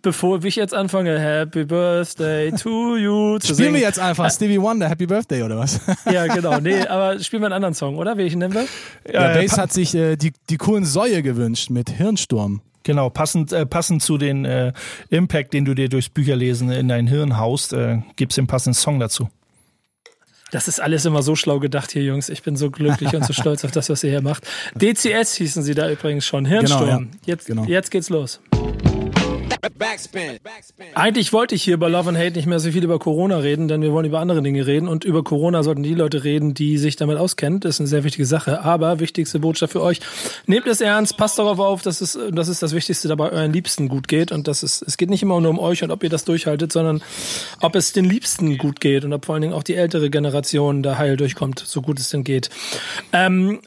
bevor ich jetzt anfange, Happy Birthday to you zu Spielen singen. wir jetzt einfach Stevie Wonder, Happy Birthday, oder was? *laughs* ja, genau. Nee, *laughs* aber spielen wir einen anderen Song, oder? Welchen nennen wir? Ja, ja Bass hat sich äh, die, die coolen Säue gewünscht mit Hirnsturm. Genau, passend, äh, passend zu den äh, Impact, den du dir durchs Bücherlesen in dein Hirn haust, äh, gibt es den passenden Song dazu. Das ist alles immer so schlau gedacht hier, Jungs. Ich bin so glücklich und so stolz auf das, was ihr hier macht. *laughs* DCS hießen sie da übrigens schon. Hirnsturm. Genau, ja. jetzt, genau. jetzt geht's los. Backspin. Eigentlich wollte ich hier bei Love and Hate nicht mehr so viel über Corona reden, denn wir wollen über andere Dinge reden. Und über Corona sollten die Leute reden, die sich damit auskennen. Das ist eine sehr wichtige Sache. Aber wichtigste Botschaft für euch. Nehmt es ernst, passt darauf auf, dass es, das ist das Wichtigste dabei, euren Liebsten gut geht. Und das ist, es geht nicht immer nur um euch und ob ihr das durchhaltet, sondern ob es den Liebsten gut geht und ob vor allen Dingen auch die ältere Generation da heil durchkommt, so gut es denn geht. Ähm,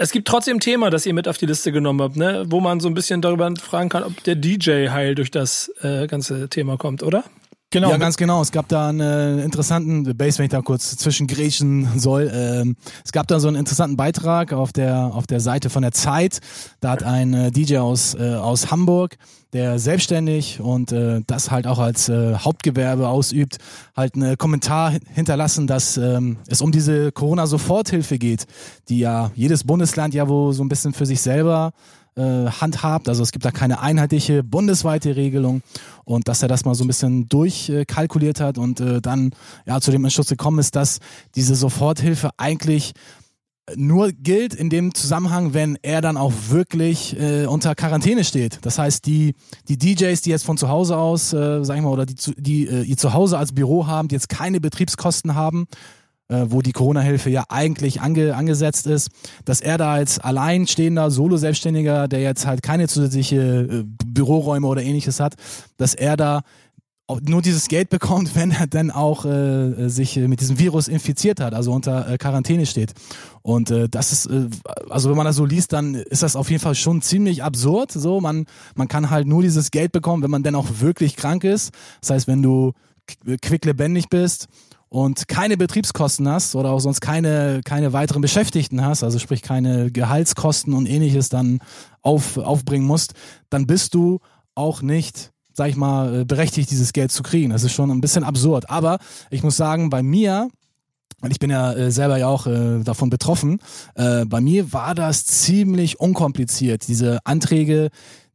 es gibt trotzdem ein Thema, das ihr mit auf die Liste genommen habt, ne? wo man so ein bisschen darüber fragen kann, ob der DJ heil durch das äh, ganze Thema kommt, oder? Genau. Ja, ganz genau. Es gab da einen interessanten, Base, wenn ich da kurz zwischengrätschen soll, ähm, es gab da so einen interessanten Beitrag auf der, auf der Seite von der Zeit. Da hat ein äh, DJ aus, äh, aus Hamburg, der selbstständig und äh, das halt auch als äh, Hauptgewerbe ausübt, halt einen Kommentar hinterlassen, dass ähm, es um diese Corona-Soforthilfe geht, die ja jedes Bundesland ja wo so ein bisschen für sich selber äh, handhabt. Also es gibt da keine einheitliche bundesweite Regelung und dass er das mal so ein bisschen durchkalkuliert hat und äh, dann ja zu dem Entschluss gekommen ist, dass diese Soforthilfe eigentlich nur gilt in dem Zusammenhang, wenn er dann auch wirklich äh, unter Quarantäne steht. Das heißt, die, die DJs, die jetzt von zu Hause aus, äh, sag ich mal, oder die, die äh, ihr zu Hause als Büro haben, die jetzt keine Betriebskosten haben, äh, wo die Corona-Hilfe ja eigentlich ange, angesetzt ist, dass er da als alleinstehender Solo-Selbstständiger, der jetzt halt keine zusätzliche äh, Büroräume oder ähnliches hat, dass er da nur dieses Geld bekommt, *laughs* wenn er dann auch äh, sich mit diesem Virus infiziert hat, also unter äh, Quarantäne steht. Und äh, das ist, äh, also wenn man das so liest, dann ist das auf jeden Fall schon ziemlich absurd. So, man, man kann halt nur dieses Geld bekommen, wenn man dann auch wirklich krank ist. Das heißt, wenn du quicklebendig bist und keine Betriebskosten hast oder auch sonst keine, keine weiteren Beschäftigten hast, also sprich keine Gehaltskosten und ähnliches dann auf, aufbringen musst, dann bist du auch nicht, sag ich mal, berechtigt, dieses Geld zu kriegen. Das ist schon ein bisschen absurd. Aber ich muss sagen, bei mir, weil ich bin ja äh, selber ja auch äh, davon betroffen, äh, bei mir war das ziemlich unkompliziert. Diese Anträge,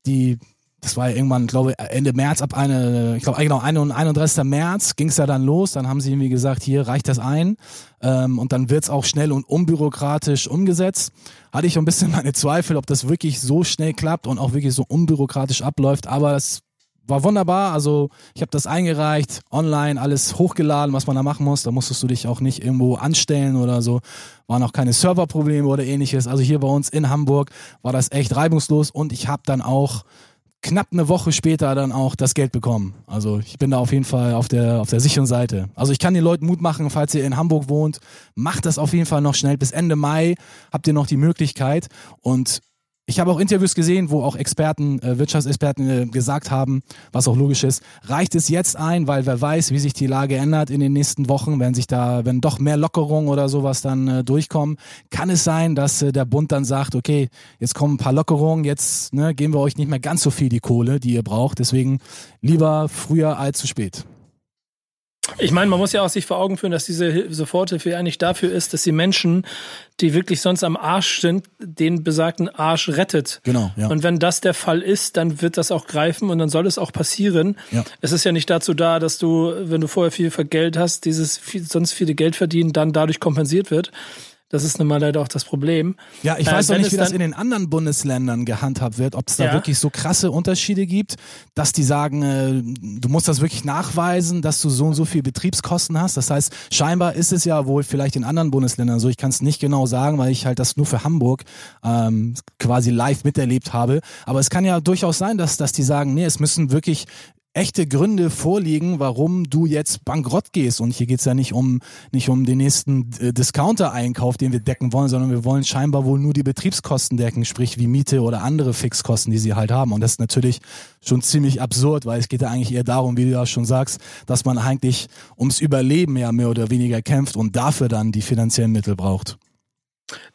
die das war ja irgendwann, glaube ich, Ende März ab eine, ich glaube genau, 31. März ging es ja dann los. Dann haben sie irgendwie gesagt, hier reicht das ein. Ähm, und dann wird's auch schnell und unbürokratisch umgesetzt. Hatte ich ein bisschen *laughs* meine Zweifel, ob das wirklich so schnell klappt und auch wirklich so unbürokratisch abläuft. Aber das war wunderbar. Also ich habe das eingereicht, online alles hochgeladen, was man da machen muss. Da musstest du dich auch nicht irgendwo anstellen oder so. Waren auch keine Serverprobleme oder ähnliches. Also hier bei uns in Hamburg war das echt reibungslos und ich habe dann auch knapp eine Woche später dann auch das Geld bekommen. Also ich bin da auf jeden Fall auf der, auf der sicheren Seite. Also ich kann den Leuten Mut machen, falls ihr in Hamburg wohnt, macht das auf jeden Fall noch schnell. Bis Ende Mai habt ihr noch die Möglichkeit und ich habe auch Interviews gesehen, wo auch Experten, äh, Wirtschaftsexperten äh, gesagt haben, was auch logisch ist, reicht es jetzt ein, weil wer weiß, wie sich die Lage ändert in den nächsten Wochen, wenn sich da, wenn doch mehr Lockerungen oder sowas dann äh, durchkommen, kann es sein, dass äh, der Bund dann sagt, okay, jetzt kommen ein paar Lockerungen, jetzt ne, geben wir euch nicht mehr ganz so viel die Kohle, die ihr braucht, deswegen lieber früher als zu spät. Ich meine, man muss ja auch sich vor Augen führen, dass diese Soforthilfe eigentlich dafür ist, dass die Menschen, die wirklich sonst am Arsch sind, den besagten Arsch rettet. Genau. Ja. Und wenn das der Fall ist, dann wird das auch greifen und dann soll es auch passieren. Ja. Es ist ja nicht dazu da, dass du, wenn du vorher viel Geld hast, dieses viel, sonst viele Geld verdienen, dann dadurch kompensiert wird. Das ist nun mal leider auch das Problem. Ja, ich äh, weiß noch nicht, wie das in den anderen Bundesländern gehandhabt wird, ob es da ja. wirklich so krasse Unterschiede gibt, dass die sagen, äh, du musst das wirklich nachweisen, dass du so und so viel Betriebskosten hast. Das heißt, scheinbar ist es ja wohl vielleicht in anderen Bundesländern so. Ich kann es nicht genau sagen, weil ich halt das nur für Hamburg ähm, quasi live miterlebt habe. Aber es kann ja durchaus sein, dass, dass die sagen, nee, es müssen wirklich echte Gründe vorliegen, warum du jetzt bankrott gehst. Und hier geht's ja nicht um, nicht um den nächsten äh, Discounter-Einkauf, den wir decken wollen, sondern wir wollen scheinbar wohl nur die Betriebskosten decken, sprich wie Miete oder andere Fixkosten, die sie halt haben. Und das ist natürlich schon ziemlich absurd, weil es geht ja eigentlich eher darum, wie du ja schon sagst, dass man eigentlich ums Überleben ja mehr oder weniger kämpft und dafür dann die finanziellen Mittel braucht.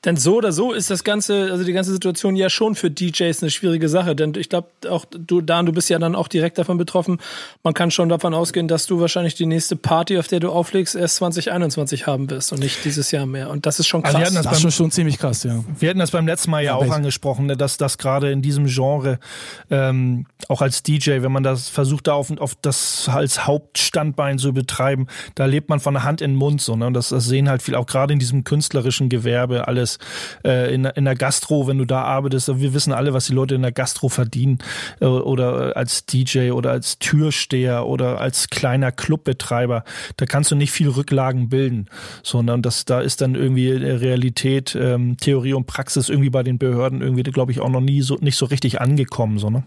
Denn so oder so ist das ganze, also die ganze Situation ja schon für DJs eine schwierige Sache. Denn ich glaube, auch du, Dan, du bist ja dann auch direkt davon betroffen. Man kann schon davon ausgehen, dass du wahrscheinlich die nächste Party, auf der du auflegst, erst 2021 haben wirst und nicht dieses Jahr mehr. Und das ist schon also krass. Also das, das ist schon, ziemlich krass, ja. Wir hatten das beim letzten Mal ja, ja auch angesprochen, ne, dass das gerade in diesem Genre, ähm, auch als DJ, wenn man das versucht, da auf, auf das als Hauptstandbein zu betreiben, da lebt man von der Hand in den Mund so. Ne? Und das, das sehen halt viel, auch gerade in diesem künstlerischen Gewerbe, alles äh, in, in der Gastro, wenn du da arbeitest. Wir wissen alle, was die Leute in der Gastro verdienen äh, oder als DJ oder als Türsteher oder als kleiner Clubbetreiber. Da kannst du nicht viel Rücklagen bilden, sondern das da ist dann irgendwie Realität, ähm, Theorie und Praxis irgendwie bei den Behörden irgendwie, glaube ich, auch noch nie so nicht so richtig angekommen, so ne?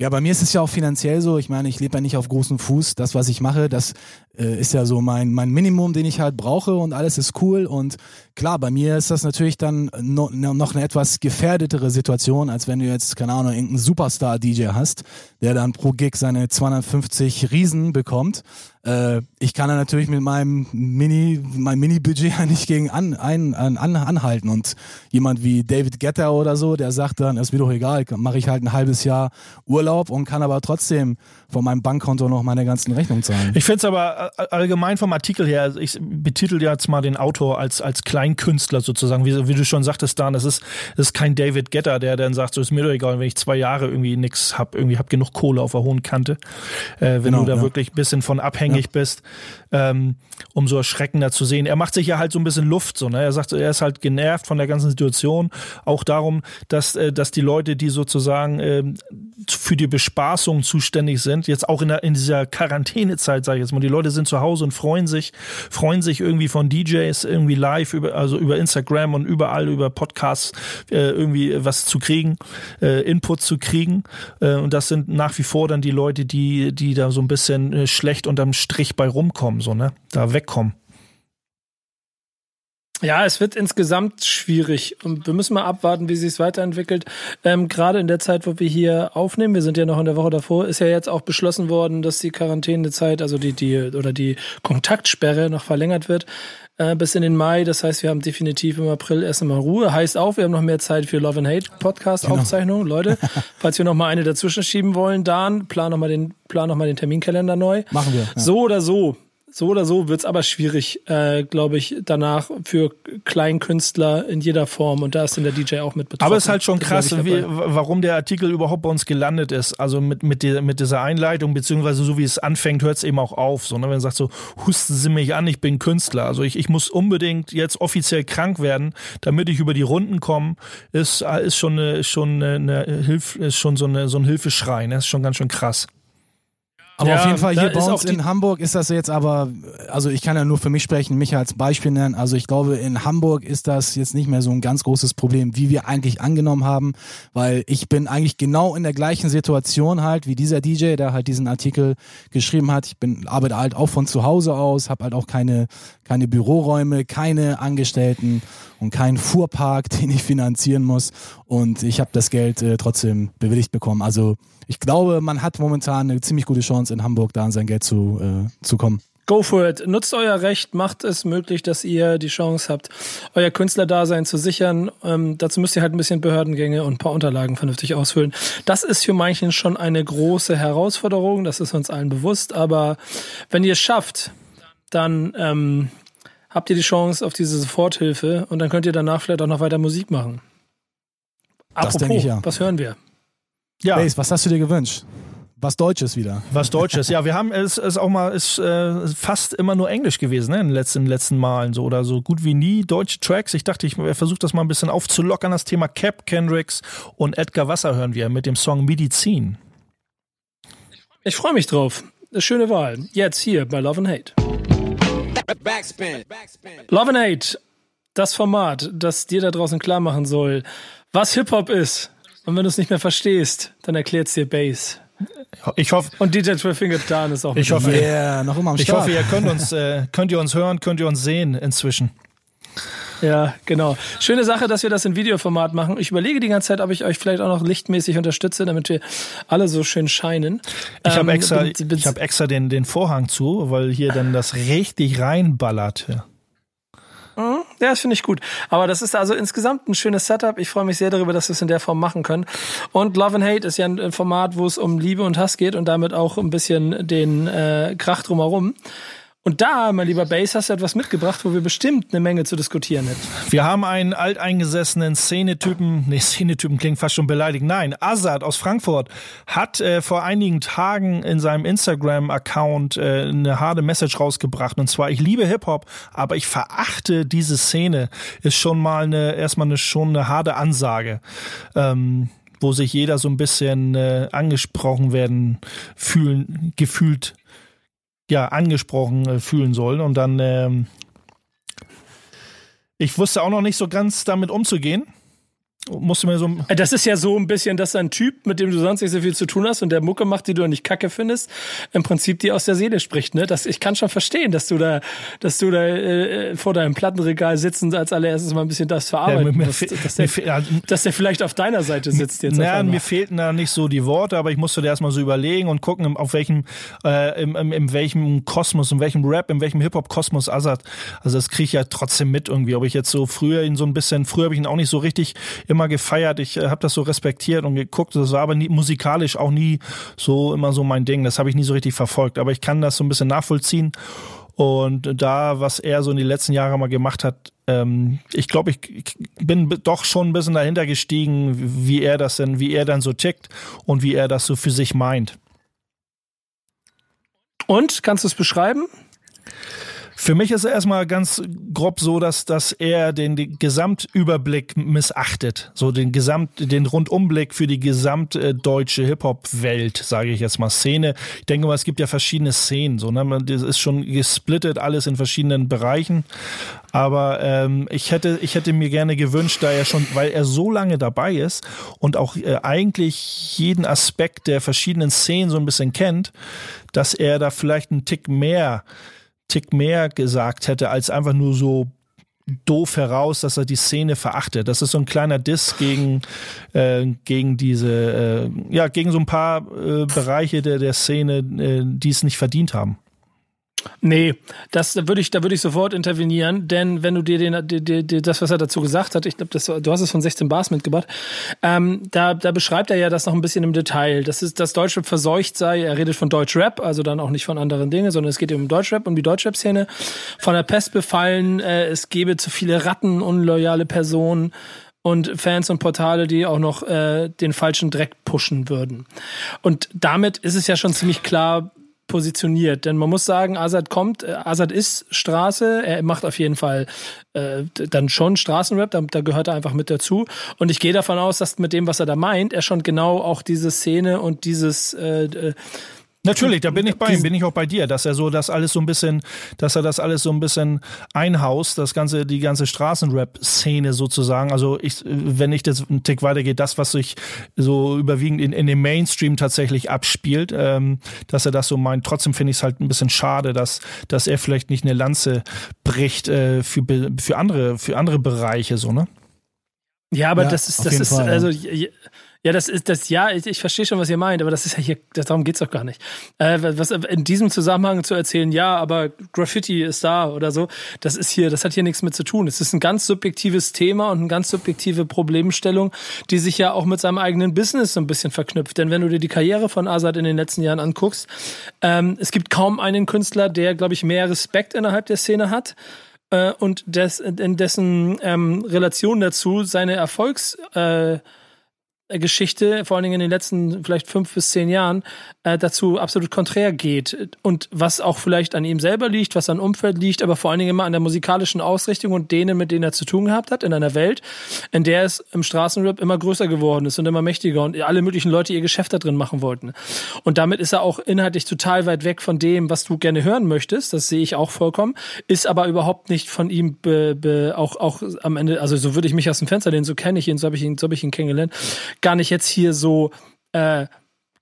Ja, bei mir ist es ja auch finanziell so. Ich meine, ich lebe ja nicht auf großem Fuß. Das, was ich mache, das äh, ist ja so mein, mein Minimum, den ich halt brauche und alles ist cool. Und klar, bei mir ist das natürlich dann no, noch eine etwas gefährdetere Situation, als wenn du jetzt, keine Ahnung, irgendeinen Superstar-DJ hast, der dann pro Gig seine 250 Riesen bekommt. Äh, ich kann da natürlich mit meinem Mini, mein Mini-Budget *laughs* ja nicht gegen an, ein, an, anhalten. Und jemand wie David Getter oder so, der sagt dann, ist mir doch egal, mache ich halt ein halbes Jahr Urlaub und kann aber trotzdem von meinem Bankkonto noch meine ganzen Rechnungen zahlen. Ich finde es aber äh, allgemein vom Artikel her, also ich betitel jetzt mal den Autor als, als Kleinkünstler sozusagen, wie, wie du schon sagtest, Dan, das ist, das ist kein David Getter, der dann sagt, so ist mir doch egal, wenn ich zwei Jahre irgendwie nichts hab, irgendwie hab genug Kohle auf der hohen Kante. Äh, wenn genau, du da ja. wirklich ein bisschen von abhängig ja. bist, ähm, umso erschreckender zu sehen. Er macht sich ja halt so ein bisschen Luft, so, ne? Er sagt, er ist halt genervt von der ganzen Situation, auch darum, dass, äh, dass die Leute, die sozusagen äh, für die Bespaßung zuständig sind, jetzt auch in, der, in dieser Quarantänezeit, sage ich jetzt mal, die Leute sind zu Hause und freuen sich, freuen sich irgendwie von DJs irgendwie live über, also über Instagram und überall über Podcasts äh, irgendwie was zu kriegen, äh, Input zu kriegen. Äh, und das sind nach wie vor dann die Leute, die, die da so ein bisschen äh, schlecht unterm Strich bei rumkommen, so, ne? Da wegkommen. Ja, es wird insgesamt schwierig und wir müssen mal abwarten, wie sich es weiterentwickelt. Ähm, Gerade in der Zeit, wo wir hier aufnehmen, wir sind ja noch in der Woche davor, ist ja jetzt auch beschlossen worden, dass die Quarantänezeit, also die die oder die Kontaktsperre noch verlängert wird äh, bis in den Mai. Das heißt, wir haben definitiv im April erst einmal Ruhe. Heißt auch, wir haben noch mehr Zeit für Love and Hate Podcast genau. Leute. *laughs* falls wir noch mal eine dazwischen schieben wollen, dann plan noch mal den plan noch mal den Terminkalender neu. Machen wir. Ja. So oder so so oder so wird's aber schwierig, äh, glaube ich, danach für Kleinkünstler in jeder Form. Und da ist dann der DJ auch mit betroffen. Aber es ist halt schon krass, wie, warum der Artikel überhaupt bei uns gelandet ist. Also mit, mit, der, mit dieser Einleitung, beziehungsweise so wie es anfängt, hört es eben auch auf. So, ne? Wenn man sagt so, husten Sie mich an, ich bin Künstler. Also ich, ich muss unbedingt jetzt offiziell krank werden, damit ich über die Runden komme, ist, ist schon, eine, schon, eine, eine Hilf, ist schon so, eine, so ein Hilfeschrei. Ne? Ist schon ganz schön krass. Aber Ja, auf jeden Fall hier bei uns in Hamburg ist das jetzt aber, also ich kann ja nur für mich sprechen, mich als Beispiel nennen. Also ich glaube, in Hamburg ist das jetzt nicht mehr so ein ganz großes Problem, wie wir eigentlich angenommen haben, weil ich bin eigentlich genau in der gleichen Situation halt wie dieser DJ, der halt diesen Artikel geschrieben hat. Ich bin arbeite halt auch von zu Hause aus, habe halt auch keine keine Büroräume, keine Angestellten und keinen Fuhrpark, *laughs* den ich finanzieren muss. Und ich habe das Geld äh, trotzdem bewilligt bekommen. Also ich glaube, man hat momentan eine ziemlich gute Chance in Hamburg da an sein Geld zu, äh, zu kommen. Go for it. Nutzt euer Recht, macht es möglich, dass ihr die Chance habt, euer Künstlerdasein zu sichern. Ähm, dazu müsst ihr halt ein bisschen Behördengänge und ein paar Unterlagen vernünftig ausfüllen. Das ist für manchen schon eine große Herausforderung, das ist uns allen bewusst. Aber wenn ihr es schafft, dann ähm, habt ihr die Chance auf diese Soforthilfe und dann könnt ihr danach vielleicht auch noch weiter Musik machen. Das denke ich, ja. was hören wir? Ja, Bass, was hast du dir gewünscht? Was Deutsches wieder. was Deutsches. Ja, wir haben es, es auch mal ist äh, fast immer nur Englisch gewesen, ne, in den letzten, in den letzten Malen so oder so gut wie nie deutsche Tracks. Ich dachte, ich versuche das mal ein bisschen aufzulockern, das Thema Cap Kendricks und Edgar Wasser hören wir mit dem Song Medizin. Ich freue mich drauf. Eine schöne Wahl. Jetzt hier bei Love and Hate. Backspin. Love and Hate, das Format, das dir da draußen klar machen soll, was Hip-Hop ist. Und wenn du es nicht mehr verstehst, dann erklärt's dir Bass. Ich hoffe, Und DJ Twelve Fingered Dan ist auch mit Ich hoffe. Yeah, noch immer am ich Start. hoffe, ihr könnt uns, äh, könnt ihr uns hören, könnt ihr uns sehen inzwischen. Ja, genau. Schöne Sache, dass wir das in Videoformat machen. Ich überlege die ganze Zeit, ob ich euch vielleicht auch noch lichtmäßig unterstütze, damit wir alle so schön scheinen. Ich habe Ähm, extra, bin- bin- ich hab extra den, den Vorhang zu, weil hier dann das richtig reinballert. Ja, das finde ich gut. Aber das ist also insgesamt ein schönes Setup. Ich freue mich sehr darüber, dass wir es in der Form machen können. Und Love and Hate ist ja ein Format, wo es um Liebe und Hass geht und damit auch ein bisschen den äh, Krach drumherum. Und da, mein lieber Bass, hast du etwas mitgebracht, wo wir bestimmt eine Menge zu diskutieren hätten. Wir haben einen alteingesessenen Szenetypen, nee, Szenetypen klingt fast schon beleidigend. Nein, Azad aus Frankfurt hat äh, vor einigen Tagen in seinem Instagram-Account äh, eine harte Message rausgebracht. Und zwar, ich liebe Hip-Hop, aber ich verachte diese Szene. Ist schon mal eine, erstmal eine, schon eine harte Ansage. Ähm, wo sich jeder so ein bisschen äh, angesprochen werden, fühlen, gefühlt ja, angesprochen äh, fühlen soll. Und dann, ähm, ich wusste auch noch nicht so ganz damit umzugehen. Musste mir so, Äh, Das ist ja so ein bisschen, dass ein Typ, mit dem du sonst nicht so viel zu tun hast und der Mucke macht, die du nicht kacke findest, im Prinzip die aus der Seele spricht. Ne? Das, ich kann schon verstehen, dass du da, dass du da äh, vor deinem Plattenregal sitzend als allererstes mal ein bisschen das verarbeiten mir- mir musst. dass, der, ja, dass der vielleicht auf deiner Seite sitzt jetzt. einmal. mir fehlten da nicht so die Worte, aber ich musste da erstmal so überlegen und gucken, auf welchem, äh, im, im, in welchem Kosmos, in welchem Rap, in welchem Hip-Hop-Kosmos Azad. Also das kriege ich ja trotzdem mit irgendwie. Ob ich jetzt so früher ihn so ein bisschen, früher habe ich ihn auch nicht so richtig immer gefeiert. Ich äh, habe das so respektiert und geguckt. Das war aber nie, musikalisch auch nie so immer so mein Ding. Das habe ich nie so richtig verfolgt. Aber ich kann das so ein bisschen nachvollziehen. Und da, was er so in den letzten Jahren mal gemacht hat, ähm, ich glaube, ich, ich bin doch schon ein bisschen dahinter gestiegen, wie er das denn, wie er dann so tickt und wie er das so für sich meint. Und kannst du es beschreiben? Für mich ist es erstmal ganz grob so, dass, dass er den, den Gesamtüberblick missachtet. So den Gesamt, den Rundumblick für die gesamtdeutsche Hip-Hop-Welt, sage ich jetzt mal, Szene. Ich denke mal, es gibt ja verschiedene Szenen. So, ne? Das ist schon gesplittet, alles in verschiedenen Bereichen. Aber ähm, ich hätte, ich hätte mir gerne gewünscht, da er schon, weil er so lange dabei ist und auch äh, eigentlich jeden Aspekt der verschiedenen Szenen so ein bisschen kennt, dass er da vielleicht einen Tick mehr Tick mehr gesagt hätte, als einfach nur so doof heraus, dass er die Szene verachtet. Das ist so ein kleiner Diss gegen, äh, gegen diese, äh, ja, gegen so ein paar äh, Bereiche der, der Szene, äh, die es nicht verdient haben. Nee, das da würde ich, da würde ich sofort intervenieren, denn wenn du dir den, die, die, das, was er dazu gesagt hat, ich glaube, du hast es von 16 Bars mitgebracht, ähm, da, da beschreibt er ja das noch ein bisschen im Detail. Das ist, dass Deutschrap verseucht sei. Er redet von Deutschrap, also dann auch nicht von anderen Dingen, sondern es geht um Deutschrap und die Deutschrap-Szene. Von der Pest befallen, äh, es gebe zu viele Ratten, unloyale Personen und Fans und Portale, die auch noch äh, den falschen Dreck pushen würden. Und damit ist es ja schon ziemlich klar positioniert, denn man muss sagen, Azad kommt, äh, Azad ist Straße, er macht auf jeden Fall äh, dann schon Straßenrap, da, da gehört er einfach mit dazu. Und ich gehe davon aus, dass mit dem, was er da meint, er schon genau auch diese Szene und dieses äh, Natürlich, da bin ich bei ihm, bin ich auch bei dir, dass er so das alles so ein bisschen, dass er das alles so ein bisschen einhaust, das ganze, die ganze Straßenrap-Szene sozusagen. Also ich, wenn ich das einen Tick weitergehe, das, was sich so überwiegend in, in dem Mainstream tatsächlich abspielt, ähm, dass er das so meint. Trotzdem finde ich es halt ein bisschen schade, dass, dass er vielleicht nicht eine Lanze bricht äh, für, für andere, für andere Bereiche, so, ne? Ja, aber ja, das ist, das ist, Fall, also, ja. Ja, das ist das, ja, ich, ich verstehe schon, was ihr meint, aber das ist ja hier, darum geht's doch gar nicht. Äh, was in diesem Zusammenhang zu erzählen, ja, aber Graffiti ist da oder so, das ist hier, das hat hier nichts mit zu tun. Es ist ein ganz subjektives Thema und eine ganz subjektive Problemstellung, die sich ja auch mit seinem eigenen Business so ein bisschen verknüpft. Denn wenn du dir die Karriere von Azad in den letzten Jahren anguckst, ähm, es gibt kaum einen Künstler, der, glaube ich, mehr Respekt innerhalb der Szene hat äh, und des, in dessen ähm, Relation dazu seine Erfolgs äh, Geschichte, vor allen Dingen in den letzten vielleicht fünf bis zehn Jahren, äh, dazu absolut konträr geht. Und was auch vielleicht an ihm selber liegt, was an Umfeld liegt, aber vor allen Dingen immer an der musikalischen Ausrichtung und denen, mit denen er zu tun gehabt hat, in einer Welt, in der es im Straßenrap immer größer geworden ist und immer mächtiger und alle möglichen Leute ihr Geschäft da drin machen wollten. Und damit ist er auch inhaltlich total weit weg von dem, was du gerne hören möchtest. Das sehe ich auch vollkommen. Ist aber überhaupt nicht von ihm be, be, auch, auch am Ende, also so würde ich mich aus dem Fenster lehnen, so kenne ich ihn, so habe ich ihn, so habe ich ihn kennengelernt gar nicht jetzt hier so äh,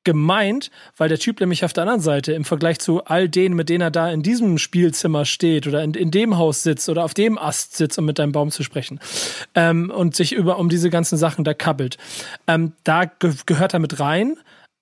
gemeint, weil der Typ nämlich auf der anderen Seite im Vergleich zu all denen, mit denen er da in diesem Spielzimmer steht oder in, in dem Haus sitzt oder auf dem Ast sitzt, um mit deinem Baum zu sprechen ähm, und sich über um diese ganzen Sachen da kabbelt, ähm, da ge gehört er mit rein,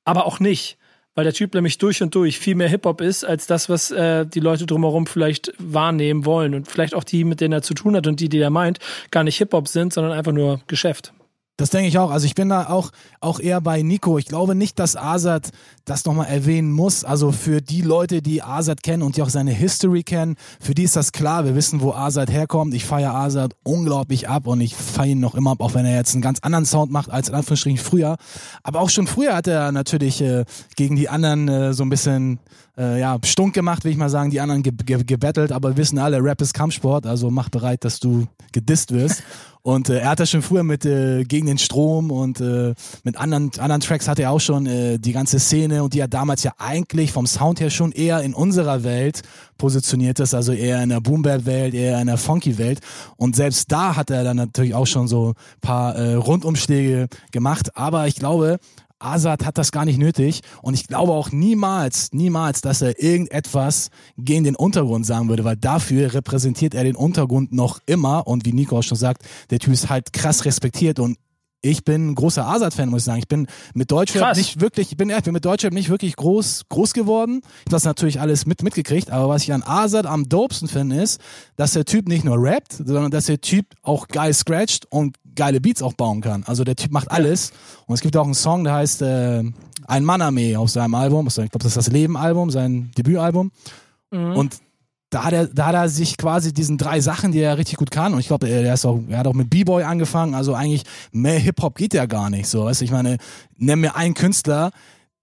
aber auch nicht. Weil der Typ nämlich durch und durch viel mehr Hip-Hop ist, als das, was äh, die Leute drumherum vielleicht wahrnehmen wollen. Und vielleicht auch die, mit denen er zu tun hat und die, die er meint, gar nicht Hip-Hop sind, sondern einfach nur Geschäft. Das denke ich auch. Also ich bin da auch, auch eher bei Nico. Ich glaube nicht, dass Azad das nochmal erwähnen muss. Also für die Leute, die Azad kennen und die auch seine History kennen, für die ist das klar. Wir wissen, wo Azad herkommt. Ich feiere Azad unglaublich ab und ich feiere ihn noch immer ab, auch wenn er jetzt einen ganz anderen Sound macht als in Anführungsstrichen früher. Aber auch schon früher hat er natürlich äh, gegen die anderen äh, so ein bisschen äh, ja, stunk gemacht, will ich mal sagen, die anderen ge ge gebettelt, aber wir wissen alle, Rap ist Kampfsport, also mach bereit, dass du gedisst wirst. *laughs* Und äh, er hat das schon früher mit äh, Gegen den Strom und äh, mit anderen, anderen Tracks hat er auch schon äh, die ganze Szene und die er damals ja eigentlich vom Sound her schon eher in unserer Welt positioniert ist, also eher in der Boom Welt, eher in der Funky Welt. Und selbst da hat er dann natürlich auch schon so paar äh, Rundumschläge gemacht. Aber ich glaube, Azad hat das gar nicht nötig. Und ich glaube auch niemals, niemals, dass er irgendetwas gegen den Untergrund sagen würde, weil dafür repräsentiert er den Untergrund noch immer. Und wie Nico auch schon sagt, der Typ ist halt krass respektiert. Und ich bin ein großer Azad-Fan, muss ich sagen. Ich bin mit Deutschrap nicht wirklich, ich bin, ich bin mit Deutschrap nicht wirklich groß, groß geworden. Ich habe das natürlich alles mit, mitgekriegt, aber was ich an Azad am dopesten finde, ist, dass der Typ nicht nur rappt, sondern dass der Typ auch geil scratcht und geile Beats auch bauen kann. Also der Typ macht alles. Und es gibt auch einen Song, der heißt äh, Ein Mann-Armee auf seinem Album. Ich glaube, das ist das Leben-Album, sein Debütalbum. Mhm. Und da hat er, da hat er sich quasi diesen drei Sachen, die er richtig gut kann. Und ich glaube, er, ist auch, er hat auch mit B-Boy angefangen. Also eigentlich mehr Hip-Hop geht ja gar nicht so. Weißt du, ich meine, nenn mir einen Künstler,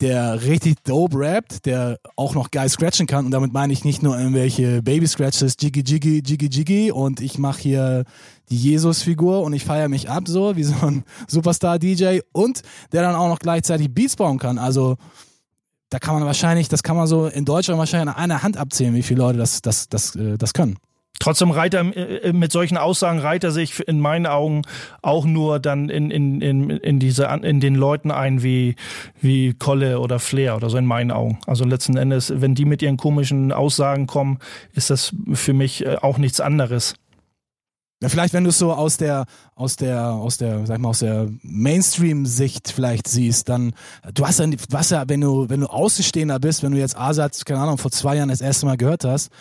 der richtig dope rappt, der auch noch geil scratchen kann. Und damit meine ich nicht nur irgendwelche Baby-Scratches, Jiggy, Jiggy, Jiggy, Jiggy. Und ich mache hier die Jesus-Figur und ich feiere mich ab, so wie so ein Superstar-DJ. Und der dann auch noch gleichzeitig Beats bauen kann. Also, da kann man wahrscheinlich, das kann man so in Deutschland wahrscheinlich an einer Hand abzählen, wie viele Leute das, das, das, äh, das können. Trotzdem reiht er äh, mit solchen Aussagen reiht er sich in meinen Augen auch nur dann in, in, in, in diese in den Leuten ein wie wie Kolle oder Flair oder so in meinen Augen. Also letzten Endes, wenn die mit ihren komischen Aussagen kommen, ist das für mich äh, auch nichts anderes. Ja, vielleicht, wenn du es so aus der, aus der, aus der, sag mal, aus der Mainstream-Sicht vielleicht siehst, dann, du hast ja, du hast ja, wenn du, wenn du Außenstehender bist, wenn du jetzt Asat, keine Ahnung, vor zwei Jahren das erste Mal gehört hast,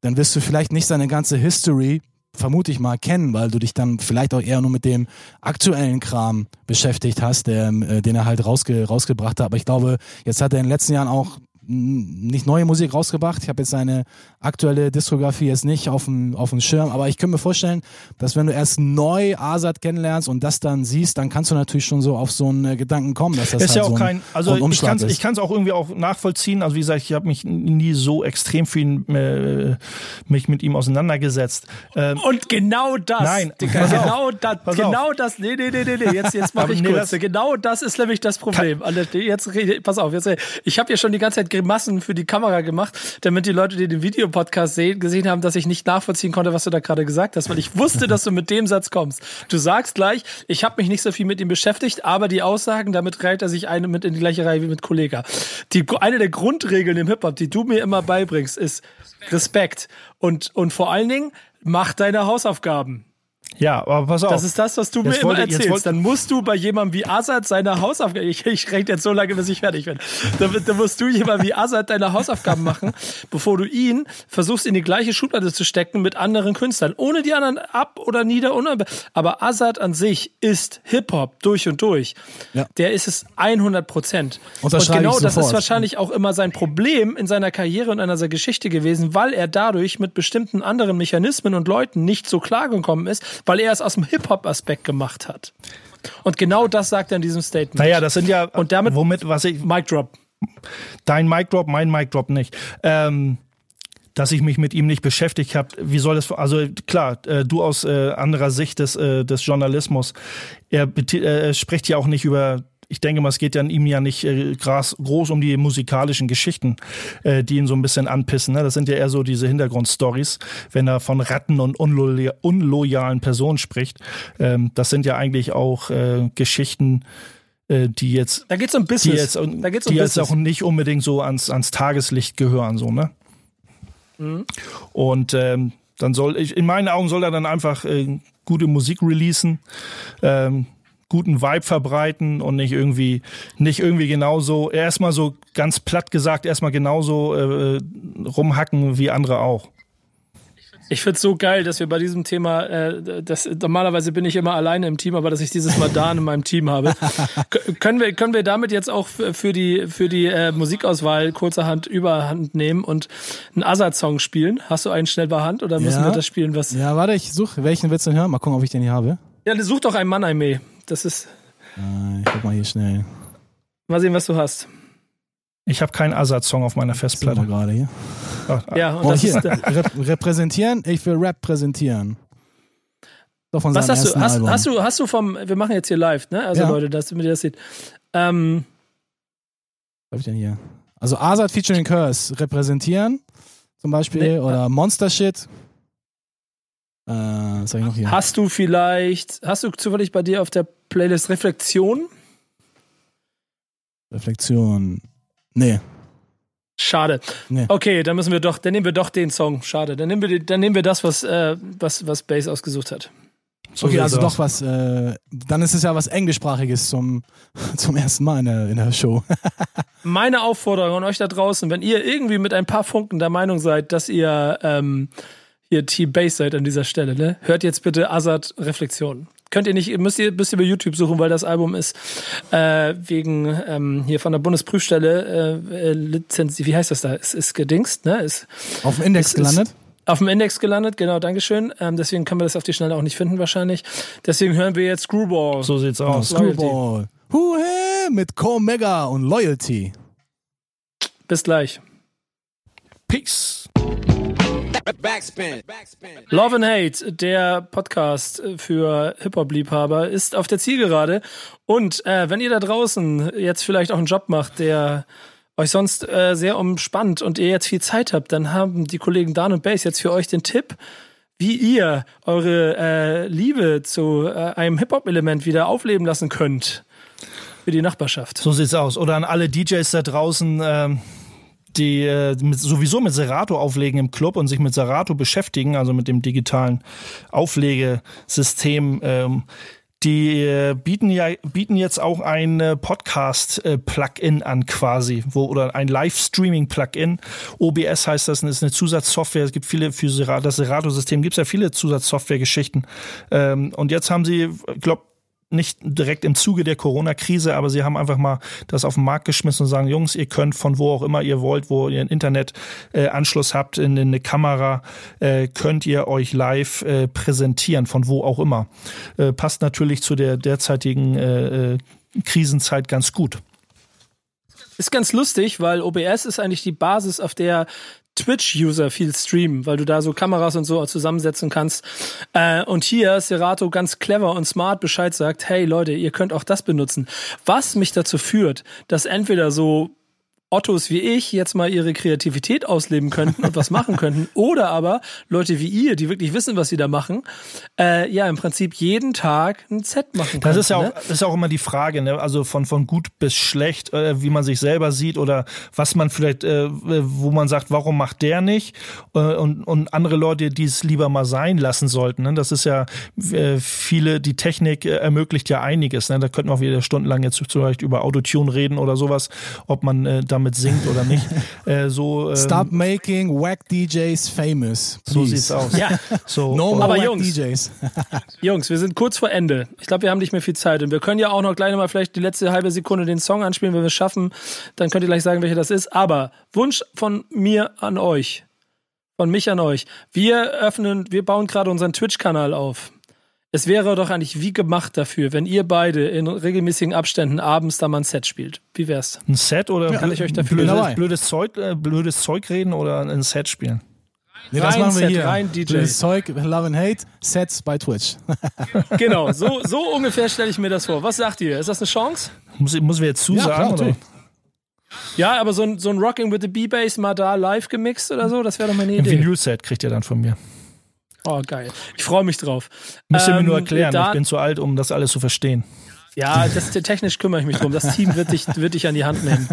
dann wirst du vielleicht nicht seine ganze History, vermute ich mal, kennen, weil du dich dann vielleicht auch eher nur mit dem aktuellen Kram beschäftigt hast, der, äh, den er halt rausge, rausgebracht hat. Aber ich glaube, jetzt hat er in den letzten Jahren auch nicht neue Musik rausgebracht. Ich habe jetzt seine aktuelle Diskografie jetzt nicht auf dem, auf dem Schirm, aber ich könnte mir vorstellen, dass wenn du erst neu Asad kennenlernst und das dann siehst, dann kannst du natürlich schon so auf so einen äh, Gedanken kommen, dass das ist halt ja auch so ein, kein, also so ich kann es ich auch irgendwie auch nachvollziehen. Also wie gesagt, ich habe mich nie so extrem viel äh, mich mit ihm auseinandergesetzt. Ähm, und genau das, nein, Digga, genau das, genau das, nee, nee, nee, nee, jetzt, jetzt mache ich nee, kurz. Genau das ist nämlich das Problem. Kann, jetzt, pass auf, jetzt, ich habe ja schon die ganze Zeit geredet Grimassen für die Kamera gemacht, damit die Leute, die den Videopodcast sehen, gesehen haben, dass ich nicht nachvollziehen konnte, was du da gerade gesagt hast, weil ich wusste, dass du mit dem Satz kommst. Du sagst gleich, ich habe mich nicht so viel mit ihm beschäftigt, aber die Aussagen, damit reiht er sich eine mit in die gleiche Reihe wie mit Kollega. Die, eine der Grundregeln im Hip-Hop, die du mir immer beibringst, ist Respekt und, und vor allen Dingen, mach deine Hausaufgaben. Ja, aber pass auf. Das ist das, was du mir Jetzt immer wollte- jetzt erzählst. Dann musst du bei jemandem wie Assad seine Hausaufgaben, ich, ich rede jetzt so lange, bis ich fertig bin. Dann, dann musst du jemandem wie Assad deine Hausaufgaben machen, *laughs* bevor du ihn versuchst in die gleiche Schublade zu stecken mit anderen Künstlern. Ohne die anderen ab oder nieder. Aber Assad an sich ist Hip-Hop durch und durch. Ja. Der ist es 100 Prozent. Und Unterschreibe genau das ist wahrscheinlich auch immer sein Problem in seiner Karriere und in seiner Geschichte gewesen, weil er dadurch mit bestimmten anderen Mechanismen und Leuten nicht so klargekommen ist, weil er es aus dem Hip-Hop-Aspekt gemacht hat. Und genau das sagt er in diesem Statement. naja, das sind ja, Und damit- womit, was ich, Mic Drop. dein Mic Drop, mein Mic Drop nicht. Ähm, dass ich mich mit ihm nicht beschäftigt habe. Wie soll das? Also klar, äh, du aus äh, anderer Sicht des, äh, des Journalismus. Er, äh, er spricht ja auch nicht über. Ich denke mal, es geht ja ihm ja nicht äh, groß um die musikalischen Geschichten, äh, die ihn so ein bisschen anpissen. Ne? Das sind ja eher so diese Hintergrundstories, wenn er von Ratten und unloya unloyalen Personen spricht. Ähm, das sind ja eigentlich auch äh, Geschichten, äh, die jetzt Da geht's um die Business. jetzt, da geht's um die jetzt Business. auch nicht unbedingt so ans, ans Tageslicht gehören, so, ne? Mhm. Und ähm, dann soll ich, in meinen Augen soll er dann einfach äh, gute Musik releasen, ähm, guten Vibe verbreiten und nicht irgendwie, nicht irgendwie genauso, erstmal so ganz platt gesagt, erstmal genauso äh, rumhacken wie andere auch. Ich find's so geil, dass wir bei diesem Thema, äh, das, normalerweise bin ich immer alleine im Team, aber dass ich dieses Mal Dan in meinem Team habe. *laughs* K können, wir, können wir damit jetzt auch für die, für die äh, Musikauswahl kurzerhand überhand nehmen und einen Azad-Song spielen? Hast du einen schnell bei Hand oder müssen Ja. wir das spielen? Was? Ja, warte, ich suche, welchen willst du denn hören? Mal gucken, ob ich den hier habe. Ja, such doch einen Mann, Aimee. Das ist, Äh, ich guck mal hier schnell. mal sehen, was du hast. Ich habe keinen Azad-Song auf meiner Festplatte. gerade hier. Ah, Ja, und Oh, das hier. ist, *laughs* Rep repräsentieren? Ich will Rap präsentieren. Doch von was hast du, hast, hast du, hast du vom, wir machen jetzt hier live, ne? Also Ja. Leute, dass ihr das seht. Ähm, Was hab ich denn hier? Also Azad featuring Curse. Repräsentieren zum Beispiel. Nee. Oder Monster Shit. Äh, was hab ich noch hier? Hast du vielleicht, hast du zufällig bei dir auf der Playlist Reflexion? Reflexion. Nee. Schade. Nee. Okay, dann müssen wir doch, dann nehmen wir doch den Song. Schade. Dann nehmen wir, dann nehmen wir das, was, äh, was, was Bass ausgesucht hat. so okay, also doch was, äh, dann ist es ja was Englischsprachiges zum, *laughs* zum ersten Mal in der, in der Show. *laughs* Meine Aufforderung an euch da draußen, wenn ihr irgendwie mit ein paar Funken der Meinung seid, dass ihr ähm, hier Team Bass seid an dieser Stelle, ne? hört jetzt bitte Azad Reflexion. Könnt ihr nicht, müsst ihr, müsst ihr bei YouTube suchen, weil das Album ist äh, wegen ähm, hier von der Bundesprüfstelle äh, äh, lizenziert, wie heißt das da? Es ist gedingst, ne? Ist Auf dem Index ist- gelandet. auf dem Index gelandet, genau, Dankeschön. Ähm, deswegen können wir das auf die Schnelle auch nicht finden wahrscheinlich. Deswegen hören wir jetzt Screwball. So sieht's aus. Screwball. Huhe mit Co-Mega und Loyalty. Bis gleich. Peace. Backspin. Backspin. Love and Hate, der Podcast für Hip-Hop-Liebhaber, ist auf der Zielgerade. Und äh, wenn ihr da draußen jetzt vielleicht auch einen Job macht, der euch sonst äh, sehr umspannt und ihr jetzt viel Zeit habt, dann haben die Kollegen Dan und Bass jetzt für euch den Tipp, wie ihr eure äh, Liebe zu äh, einem Hip-Hop-Element wieder aufleben lassen könnt für die Nachbarschaft. So sieht's aus. Oder an alle DJs da draußen, ähm, die äh, mit, sowieso mit Serato auflegen im Club und sich mit Serato beschäftigen, also mit dem digitalen Auflegesystem. Ähm, die äh, bieten ja bieten jetzt auch ein äh, Podcast äh, Plugin an quasi, wo oder ein Livestreaming Plugin. OBS heißt das, ist eine Zusatzsoftware. Es gibt viele für Serato, das Serato System gibt's ja viele Zusatzsoftware Geschichten. Ähm, und jetzt haben sie, glaube nicht direkt im Zuge der Corona-Krise, aber sie haben einfach mal das auf den Markt geschmissen und sagen, Jungs, ihr könnt von wo auch immer ihr wollt, wo ihr einen Internetanschluss habt, in, in eine Kamera, äh, könnt ihr euch live äh, präsentieren, von wo auch immer. Äh, passt natürlich zu der derzeitigen äh, äh, Krisenzeit ganz gut. Ist ganz lustig, weil OBS ist eigentlich die Basis, auf der Twitch-User viel streamen, weil du da so Kameras und so zusammensetzen kannst. Äh, und hier Serato ganz clever und smart Bescheid sagt, hey Leute, ihr könnt auch das benutzen. Was mich dazu führt, dass entweder so Ottos wie ich jetzt mal ihre Kreativität ausleben könnten und was machen könnten. *laughs* Oder aber Leute wie ihr, die wirklich wissen, was sie da machen, äh, ja, im Prinzip jeden Tag ein Set machen können. Das ist ja auch, ne? ist auch immer die Frage, ne? also von, von gut bis schlecht, äh, wie man sich selber sieht oder was man vielleicht, äh, wo man sagt, warum macht der nicht äh, und, und andere Leute, die es lieber mal sein lassen sollten. Ne? Das ist ja äh, viele, die Technik äh, ermöglicht ja einiges. Ne? Da könnten wir auch wieder stundenlang jetzt vielleicht über Autotune reden oder sowas, ob man äh, damit singt oder nicht. *laughs* äh, so, ähm, Stop making whack DJs famous. so please. sieht's aus. *laughs* Ja. So, No more Aber whack Jungs. DJs. *laughs* Jungs, wir sind kurz vor Ende. Ich glaube, wir haben nicht mehr viel Zeit und wir können ja auch noch gleich mal vielleicht die letzte halbe Sekunde den Song anspielen, wenn wir es schaffen. Dann könnt ihr gleich sagen, welcher das ist. Aber Wunsch von mir an euch, von mich an euch. Wir öffnen, wir bauen gerade unseren Twitch-Kanal auf. Es wäre doch eigentlich wie gemacht dafür, wenn ihr beide in regelmäßigen Abständen abends da mal ein Set spielt. Wie wär's? ein Set oder Kann ich euch dafür blödes, blödes, Zeug, äh, blödes Zeug reden oder ein Set spielen? Nee, das Rein machen wir Set, hier. rein DJ. Das Zeug, Love and Hate, Sets bei Twitch. *laughs* *laughs* Genau, so, so ungefähr stelle ich mir das vor. Was sagt ihr? Ist das eine Chance? Muss, ich- muss wir jetzt zusagen? klar, oder? natürlich. Ja, aber so ein, so ein Rocking with the B-Bass mal da live gemixt oder so, das wäre doch mal eine Ein Idee. Vinyl-Set kriegt ihr dann von mir. Oh, geil. Ich freue mich drauf. Müsst ihr mir Ähm, nur erklären, da- ich bin zu alt, um das alles zu verstehen. Ja, das, technisch kümmere ich mich drum. Das Team wird dich, wird dich an die Hand nehmen.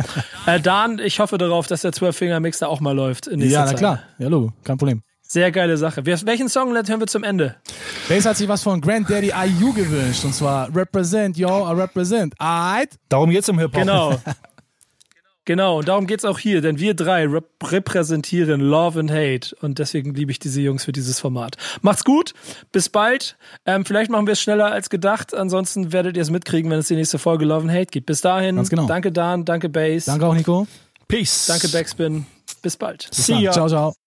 Äh, Dan, ich hoffe darauf, dass der 12-Finger-Mix da auch mal läuft. In Ja, na Zeit. klar. Ja, Logo, kein Problem. Sehr geile Sache. Wir, welchen Song hören wir zum Ende? Bass hat sich was von Granddaddy IU gewünscht. Und zwar Represent, yo, I represent. Alright? Darum geht's im Hip-Hop. Genau. *laughs* Genau, und darum geht's auch hier, denn wir drei rep repräsentieren Love and Hate und deswegen liebe ich diese Jungs für dieses Format. Macht's gut, bis bald. Ähm, vielleicht machen wir es schneller als gedacht, ansonsten werdet ihr es mitkriegen, wenn es die nächste Folge Love and Hate gibt. Bis dahin, Ganz genau. danke Dan, danke Bass, Danke auch, Nico. Peace. danke Backspin, bis bald. Bis See dann. ya. Ciao, ciao.